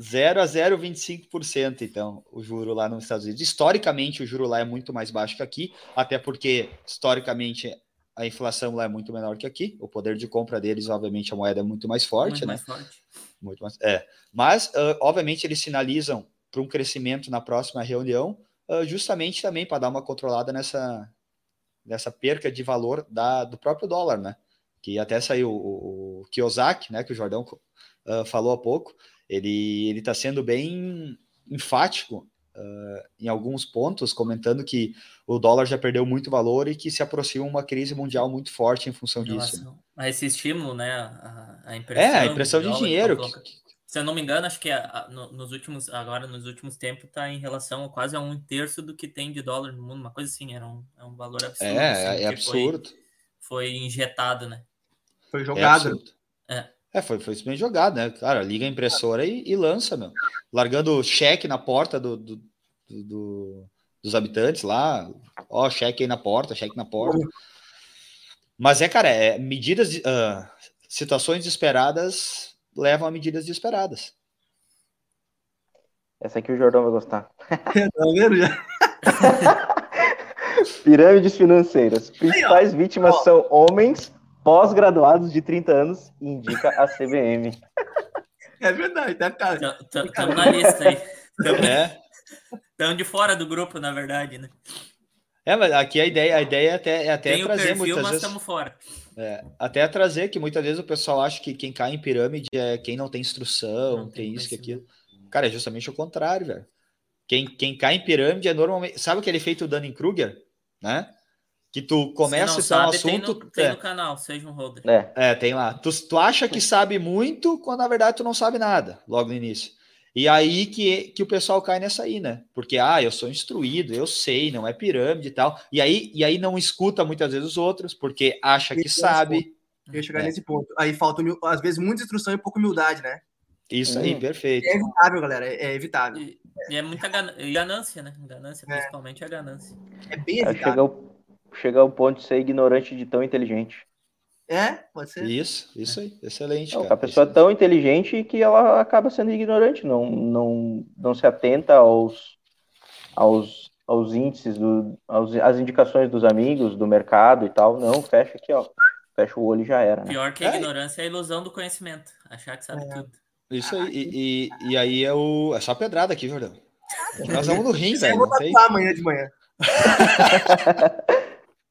0 a 0,25%, então, o juro lá nos Estados Unidos. Historicamente, o juro lá é muito mais baixo que aqui, até porque, historicamente, a inflação lá é muito menor que aqui. O poder de compra deles, obviamente, a moeda é muito mais forte, muito né? Mais forte. Muito mais. É. Mas, uh, obviamente, eles sinalizam para um crescimento na próxima reunião, uh, justamente também para dar uma controlada nessa, nessa perca de valor da, do próprio dólar, né? Que até saiu o, o Kiyosaki, né? Que o Jordão uh, falou há pouco. Ele ele está sendo bem enfático uh, em alguns pontos, comentando que o dólar já perdeu muito valor e que se aproxima uma crise mundial muito forte em função disso. Né? A esse estímulo, né? A, a impressão é, a impressão de dinheiro. Que, se eu não me engano, acho que a, a, no, nos últimos, agora nos últimos tempos, está em relação quase a um terço do que tem de dólar no mundo, uma coisa assim, era um, é um valor absurdo. É, assim, é absurdo. Foi, foi, injetado, né? Foi jogado. É, é. é foi, foi bem jogado, né? Cara, liga a impressora e, e lança, meu. Largando cheque na porta do, do, do, dos habitantes lá. Ó, cheque aí na porta, cheque na porta. Mas é, cara, é medidas, uh, situações esperadas levam a medidas desesperadas. Essa aqui o Jordão vai gostar. <laughs> tá vendo já? <laughs> Pirâmides financeiras. Principais Aí, vítimas ó. são homens pós-graduados de 30 anos, indica a CBM. É verdade, tá, cara? Estamos na lista aí. É. <laughs> de fora do grupo, na verdade, né? É, mas aqui a ideia, a ideia é até, é até Tem trazer perfil, muitas mas vezes... estamos fora. É, até trazer que muitas vezes o pessoal acha que quem cai em pirâmide é quem não tem instrução, não tem, tem isso, que aquilo. Cara, é justamente o contrário, velho. Quem, quem cai em pirâmide é normalmente. Sabe aquele efeito Dunning-Kruger? Né? Que tu começa a sabe, um assunto. Tem no, tem é. no canal, seja um holder. É, é tem lá. Tu, tu acha que sabe muito, quando na verdade tu não sabe nada, logo no início. E aí que, que o pessoal cai nessa aí, né? Porque, ah, eu sou instruído, eu sei, não é pirâmide e tal. E aí, e aí não escuta muitas vezes os outros, porque acha que sabe. Eu ia chegar é. nesse ponto. Aí falta, às vezes, muita instrução e pouca humildade, né? Isso aí, hum. perfeito. É evitável, galera, é, evitável. E, e é muita ganância, né? Ganância, é. principalmente a ganância. É bem evitável. Chega ao, chega ao ponto de ser ignorante de tão inteligente. É, pode ser. Isso, isso aí, excelente. Não, a pessoa é tão inteligente que ela acaba sendo ignorante, não, não, não se atenta aos, aos, aos índices, do, aos, às indicações dos amigos, do mercado e tal. Não, fecha aqui, ó. Fecha o olho e já era. Né? Pior que a é. ignorância é a ilusão do conhecimento. Achar que sabe é. tudo. Isso aí, e, e, e, aí é, o, é só pedrada aqui, Jordão. Nós vamos no rim, velho. Eu vou tem... amanhã de manhã. <laughs>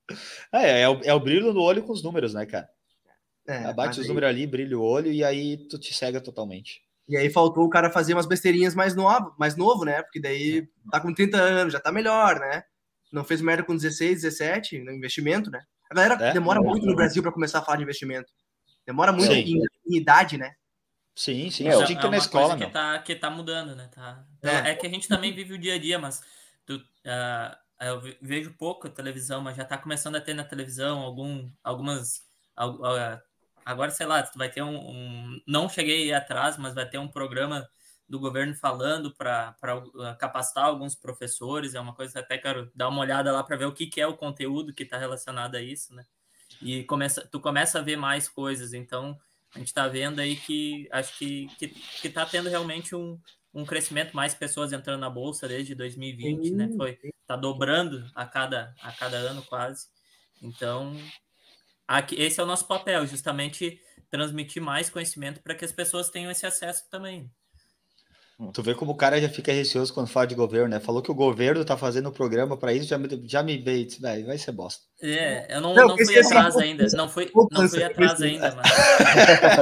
<laughs> É, é, o, é o brilho no olho com os números, né, cara? É, Abate os aí... números ali, brilha o olho e aí tu te cega totalmente. E aí faltou o cara fazer umas besteirinhas mais novo, mais novo, né? Porque daí tá com 30 anos, já tá melhor, né? Não fez merda com 16, 17 no investimento, né? A galera é, demora é, muito no Brasil para começar a falar de investimento. Demora muito em, em, idade, né? Sim, sim. É, é, é na escola, que tá, que tá mudando, né? Tá... É. é. que a gente também vive o dia a dia, mas tu, uh, eu vejo pouco televisão, mas já está começando a ter na televisão algum, algumas. Agora, sei lá, vai ter um, um Não cheguei atrás, mas vai ter um programa do governo falando para uh, capacitar alguns professores. É uma coisa até quero dar uma olhada lá para ver o que, que é o conteúdo que está relacionado a isso, né? E começa, tu começa a ver mais coisas. Então, a gente está vendo aí que acho que, que, que tá tendo realmente um, um crescimento, mais pessoas entrando na bolsa desde 2020, né? Foi tá dobrando a cada a cada ano quase. Então, aqui, esse é o nosso papel, justamente transmitir mais conhecimento para que as pessoas tenham esse acesso também. Tu vê como o cara já fica receoso quando fala de governo, né? Falou que o governo tá fazendo o programa para isso, já, já me veio, disse, vai, vai ser bosta. É, eu não, não, não fui atrás ainda, não fui, não fui atrás ainda, mas,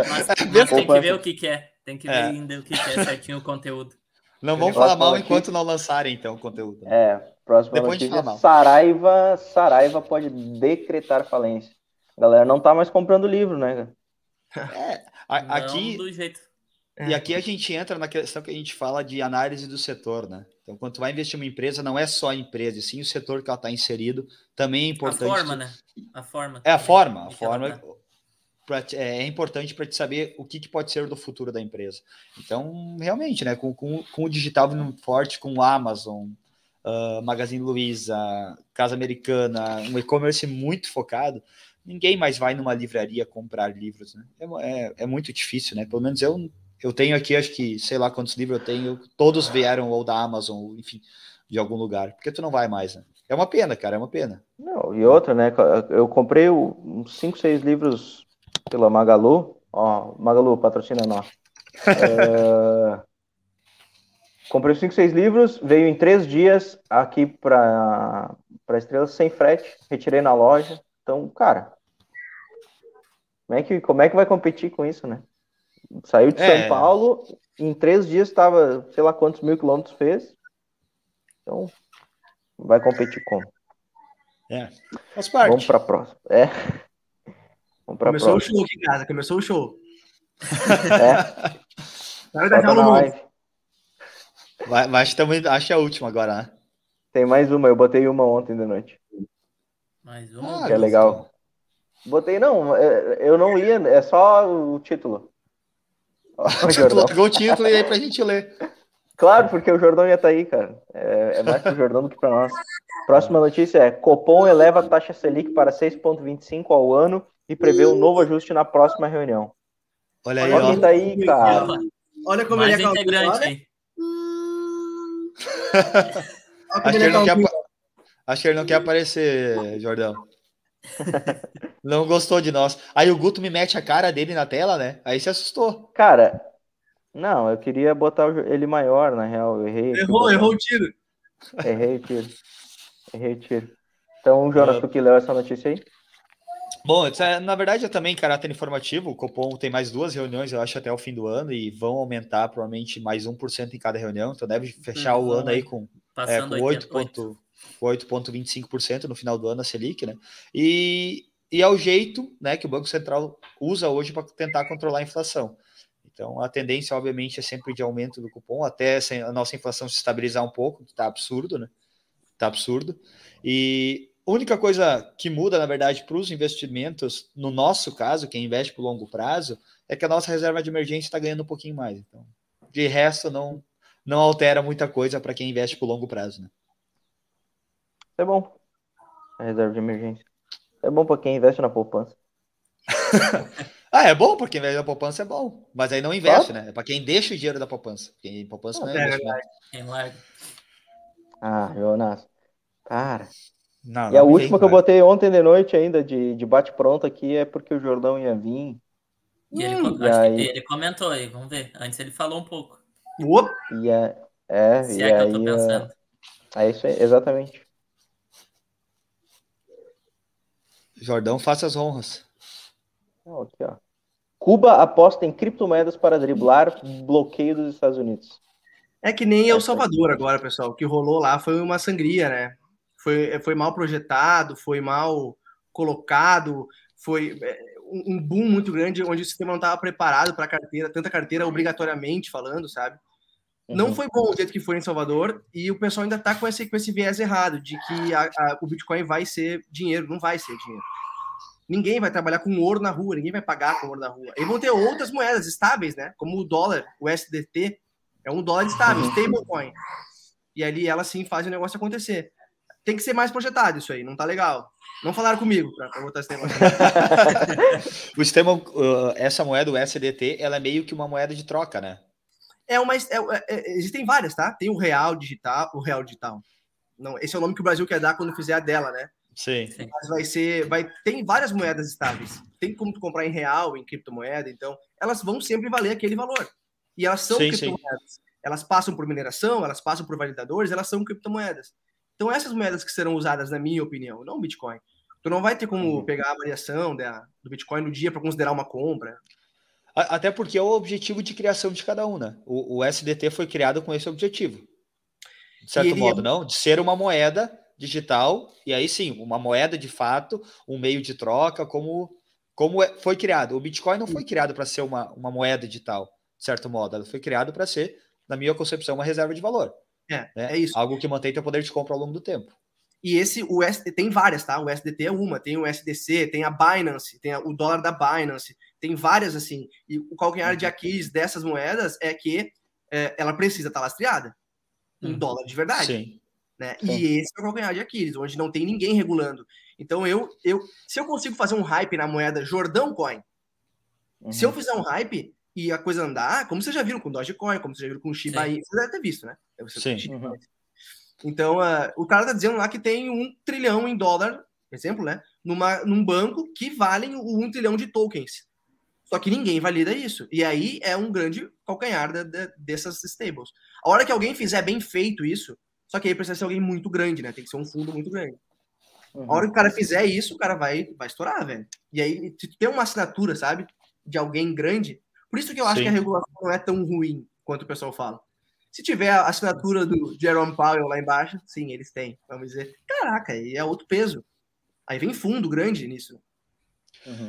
mas, <laughs> mas tem que ver o que, que é, tem que ver é. ainda o que, é certinho o conteúdo. <laughs> Não vamos falar mal aqui. enquanto não lançarem, então, o conteúdo. É, próxima Depois notícia, Saraiva, Saraiva pode decretar falência. A galera não tá mais comprando livro, né? É, aqui... do jeito e aqui a gente entra na questão que a gente fala de análise do setor, né? Então, quando tu vai investir em uma empresa, não é só a empresa, sim o setor que ela está inserido, também é importante. A forma, né? A forma. É a forma, a forma pra, é, é importante para te saber o que, que, pode ser do futuro da empresa. Então, realmente, né? Com, com, com o digital forte, com o Amazon, uh, Magazine Luiza, Casa Americana, um e-commerce muito focado, ninguém mais vai numa livraria comprar livros, né? É, é, é muito difícil, né? Pelo menos eu eu tenho aqui, acho que, sei lá quantos livros eu tenho, todos vieram ou da Amazon, enfim, de algum lugar. Porque tu não vai mais, né? É uma pena, cara, é uma pena. Não, e outra, né? Eu comprei uns 5, 6 livros pela Magalu. Ó, Magalu, patrocina nós. <laughs> é... Comprei 5, 6 livros, veio em 3 dias aqui para para Estrela sem frete, retirei na loja. Então, cara, como é que, como é que vai competir com isso, né? Saiu de é. São Paulo, em três dias estava, sei lá quantos mil quilômetros fez. Então, vai competir como? É, faz parte. Vamos para a próxima. É. Vamos pra começou próxima. o show aqui em casa, começou o show. <laughs> é. Vai dar na live. Vai, mas também acho que é a última agora, né? Tem mais uma, eu botei uma ontem de noite. Mais uma? Ah, que é legal. Botei, não, é, eu não li, é só o título. <laughs> tu largou o título e aí pra gente ler. Claro, porque o Jordão ia estar tá aí, cara. É, é mais pro Jordão do que para nós. Próxima notícia é: Copom eleva a taxa Selic para 6,25 ao ano e prevê um novo ajuste na próxima reunião. Olha aí, Olha quem tá aí, cara. Olha como Mais ele é integrante. Acho que, ele não quer, acho que ele não quer aparecer, Jordão. <laughs> Não gostou de nós. Aí o Guto me mete a cara dele na tela, né? Aí se assustou. Cara, não, eu queria botar ele maior, na real. Eu errei. Errou, errou o tiro. Errei o tiro. Errei o tiro. Então, Jonas, tu que leu essa notícia aí? Bom, é, na verdade é também caráter informativo. O Copom tem mais duas reuniões, eu acho, até o fim do ano, e vão aumentar provavelmente mais 1% em cada reunião. Então deve fechar uhum. o ano aí com, é, com 8, 8. 8,25% no final do ano a Selic, né? E, e é o jeito né, que o Banco Central usa hoje para tentar controlar a inflação. Então, a tendência, obviamente, é sempre de aumento do cupom, até a nossa inflação se estabilizar um pouco, que está absurdo, né? Está absurdo. E única coisa que muda, na verdade, para os investimentos, no nosso caso, quem investe por longo prazo, é que a nossa reserva de emergência está ganhando um pouquinho mais. Então, de resto, não, não altera muita coisa para quem investe por longo prazo, né? é bom. A reserva de emergência. É bom para quem investe na poupança. <laughs> ah, é bom para quem investe na poupança, é bom. Mas aí não investe, né? É para quem deixa o dinheiro da poupança. Quem poupança não, é, é investimento. Quem larga. Ah, Jonas. Cara. Não, e a última que eu botei ontem de noite ainda, de, de bate-pronto aqui, é porque o Jordão ia vir. E ele, hum, e aí... ele comentou aí, vamos ver. Antes ele falou um pouco. E é, é, Se e é aí, que eu tô pensando. É, é isso aí, exatamente. Jordão, faça as honras. Aqui, ó. Cuba aposta em criptomoedas para driblar bloqueio dos Estados Unidos. É que nem El Salvador agora, pessoal. O que rolou lá foi uma sangria, né? Foi, foi mal projetado, foi mal colocado, foi é, um boom muito grande onde o sistema não estava preparado para carteira, tanta carteira obrigatoriamente falando, sabe? Não uhum. foi bom o jeito que foi em Salvador e o pessoal ainda está com esse, com esse viés errado de que a, a, o Bitcoin vai ser dinheiro. Não vai ser dinheiro. Ninguém vai trabalhar com ouro na rua, ninguém vai pagar com ouro na rua. E vão ter outras moedas estáveis, né? Como o dólar, o SDT, é um dólar estável, uhum. stablecoin. E ali ela sim faz o negócio acontecer. Tem que ser mais projetado isso aí, não tá legal. Não falaram comigo para botar esse tema. <laughs> o sistema, uh, essa moeda, o SDT, ela é meio que uma moeda de troca, né? é uma. É, é, é, existem várias, tá? Tem o real digital, o real digital. Não, esse é o nome que o Brasil quer dar quando fizer a dela, né? Sim. Mas vai ser. Vai, tem várias moedas estáveis. Tem como tu comprar em real, em criptomoeda, então elas vão sempre valer aquele valor. E elas são sim, criptomoedas. Sim. Elas passam por mineração, elas passam por validadores, elas são criptomoedas. Então, essas moedas que serão usadas, na minha opinião, não o Bitcoin. Tu não vai ter como uhum. pegar a variação da, do Bitcoin no dia para considerar uma compra. Até porque é o objetivo de criação de cada um, né? O, o SDT foi criado com esse objetivo. De certo modo, é... não? De ser uma moeda digital, e aí sim, uma moeda de fato, um meio de troca, como, como é, foi criado. O Bitcoin não foi criado para ser uma, uma moeda digital, de certo modo. Ela foi criado para ser, na minha concepção, uma reserva de valor. É, né? é isso. Algo que mantém teu poder de compra ao longo do tempo. E esse, o SDT, tem várias, tá? O SDT é uma, tem o SDC, tem a Binance, tem a, o dólar da Binance, tem várias assim. E o calcanhar de Aquiles dessas moedas é que é, ela precisa estar tá lastreada em hum. dólar de verdade. Sim. Né? Sim. E esse é o calcanhar de Aquiles, onde não tem ninguém regulando. Então eu, eu se eu consigo fazer um hype na moeda Jordão Coin, uhum. se eu uhum. fizer um hype e a coisa andar, como vocês já viram com Dogecoin, como vocês já viram com Shiba Inu, você deve ter visto, né? Sim. Uhum. Então, uh, o cara tá dizendo lá que tem um trilhão em dólar, exemplo, né? Numa, num banco que valem o um trilhão de tokens. Só que ninguém valida isso. E aí é um grande calcanhar de, de, dessas stables. A hora que alguém fizer bem feito isso, só que aí precisa ser alguém muito grande, né? Tem que ser um fundo muito grande. Uhum. A hora que o cara fizer isso, o cara vai, vai estourar, velho. E aí, se tem uma assinatura, sabe? De alguém grande. Por isso que eu acho Sim. que a regulação não é tão ruim quanto o pessoal fala. Se tiver a assinatura do Jerome Powell lá embaixo, sim, eles têm. Vamos dizer, caraca, aí é outro peso. Aí vem fundo grande nisso. Uhum.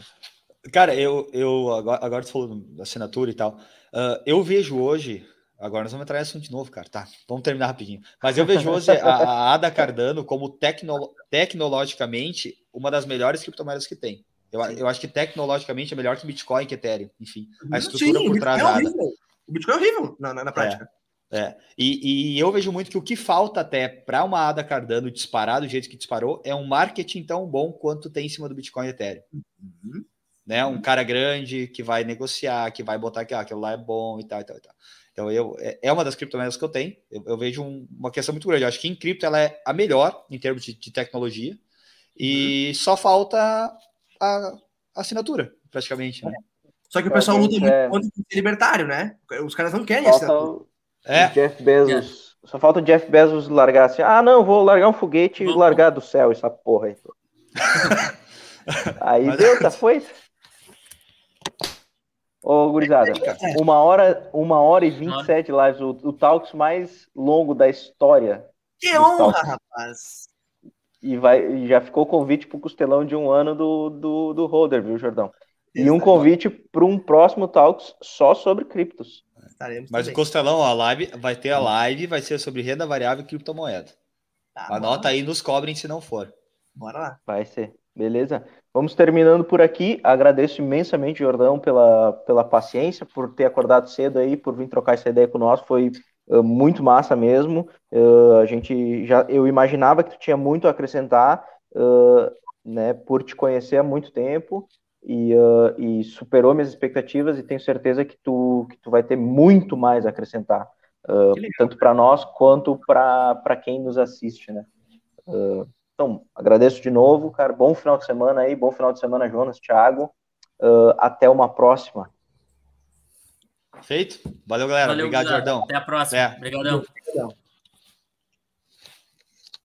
Cara, eu, eu agora, agora tu falou da assinatura e tal. Uh, eu vejo hoje. Agora nós vamos entrar nesse assunto de novo, cara. Tá, vamos terminar rapidinho. Mas eu vejo hoje a, a Ada Cardano como tecno, tecnologicamente uma das melhores criptomoedas que tem. Eu, eu acho que tecnologicamente é melhor que Bitcoin, que Ethereum. Enfim, a estrutura Sim, por trás da Ada. O Bitcoin é horrível na, na, na prática. É, é. E, e, eu vejo muito que o que falta até para uma Ada Cardano disparar do jeito que disparou é um marketing tão bom quanto tem em cima do Bitcoin e Ethereum. Uhum né? Um cara grande que vai negociar, que vai botar que ah, aquilo lá é bom e tal, e tal, e tal. Então, eu, é, é uma das criptomoedas que eu tenho. Eu, eu vejo um, uma questão muito grande. Eu acho que em cripto ela é a melhor em termos de, de tecnologia e uhum. só falta a, a, assinatura, praticamente. Né? Só que o pessoal luta muito é... contra o libertário, né? Os caras não querem falta assinatura. É. Jeff Bezos. É. Só falta o Jeff Bezos largar assim. Ah, não, vou largar um foguete e largar do céu essa porra aí. <laughs> aí Mas... deu, tá foi? Ô, gurizada, é. uma hora, uma hora e vinte e sete lives, o, o Talks mais longo da história. Que honra, talks. rapaz! E vai, já ficou convite para o costelão de um ano do, do, do Holder, viu, Jordão? E um convite para um próximo Talks só sobre criptos. Estaremos Mas também. o costelão, a live, vai ter a live, vai ser sobre renda variável e criptomoeda. Tá Anota bom. aí, nos cobrem se não for. Bora lá. Vai ser. Beleza? Vamos terminando por aqui. Agradeço imensamente, Jordão, pela, pela paciência, por ter acordado cedo aí, por vir trocar essa ideia com nós. Foi uh, muito massa mesmo. Uh, a gente já, eu imaginava que tu tinha muito a acrescentar, uh, né, por te conhecer há muito tempo e, e superou minhas expectativas e tenho certeza que tu, que tu vai ter muito mais a acrescentar, tanto para nós quanto para quem nos assiste, né? Então, agradeço de novo, cara. Bom final de semana aí, bom final de semana, Jonas, Thiago. Uh, até uma próxima. Feito? Valeu, galera. Valeu, Obrigado, Jordão. Até a próxima. É. Obrigadão.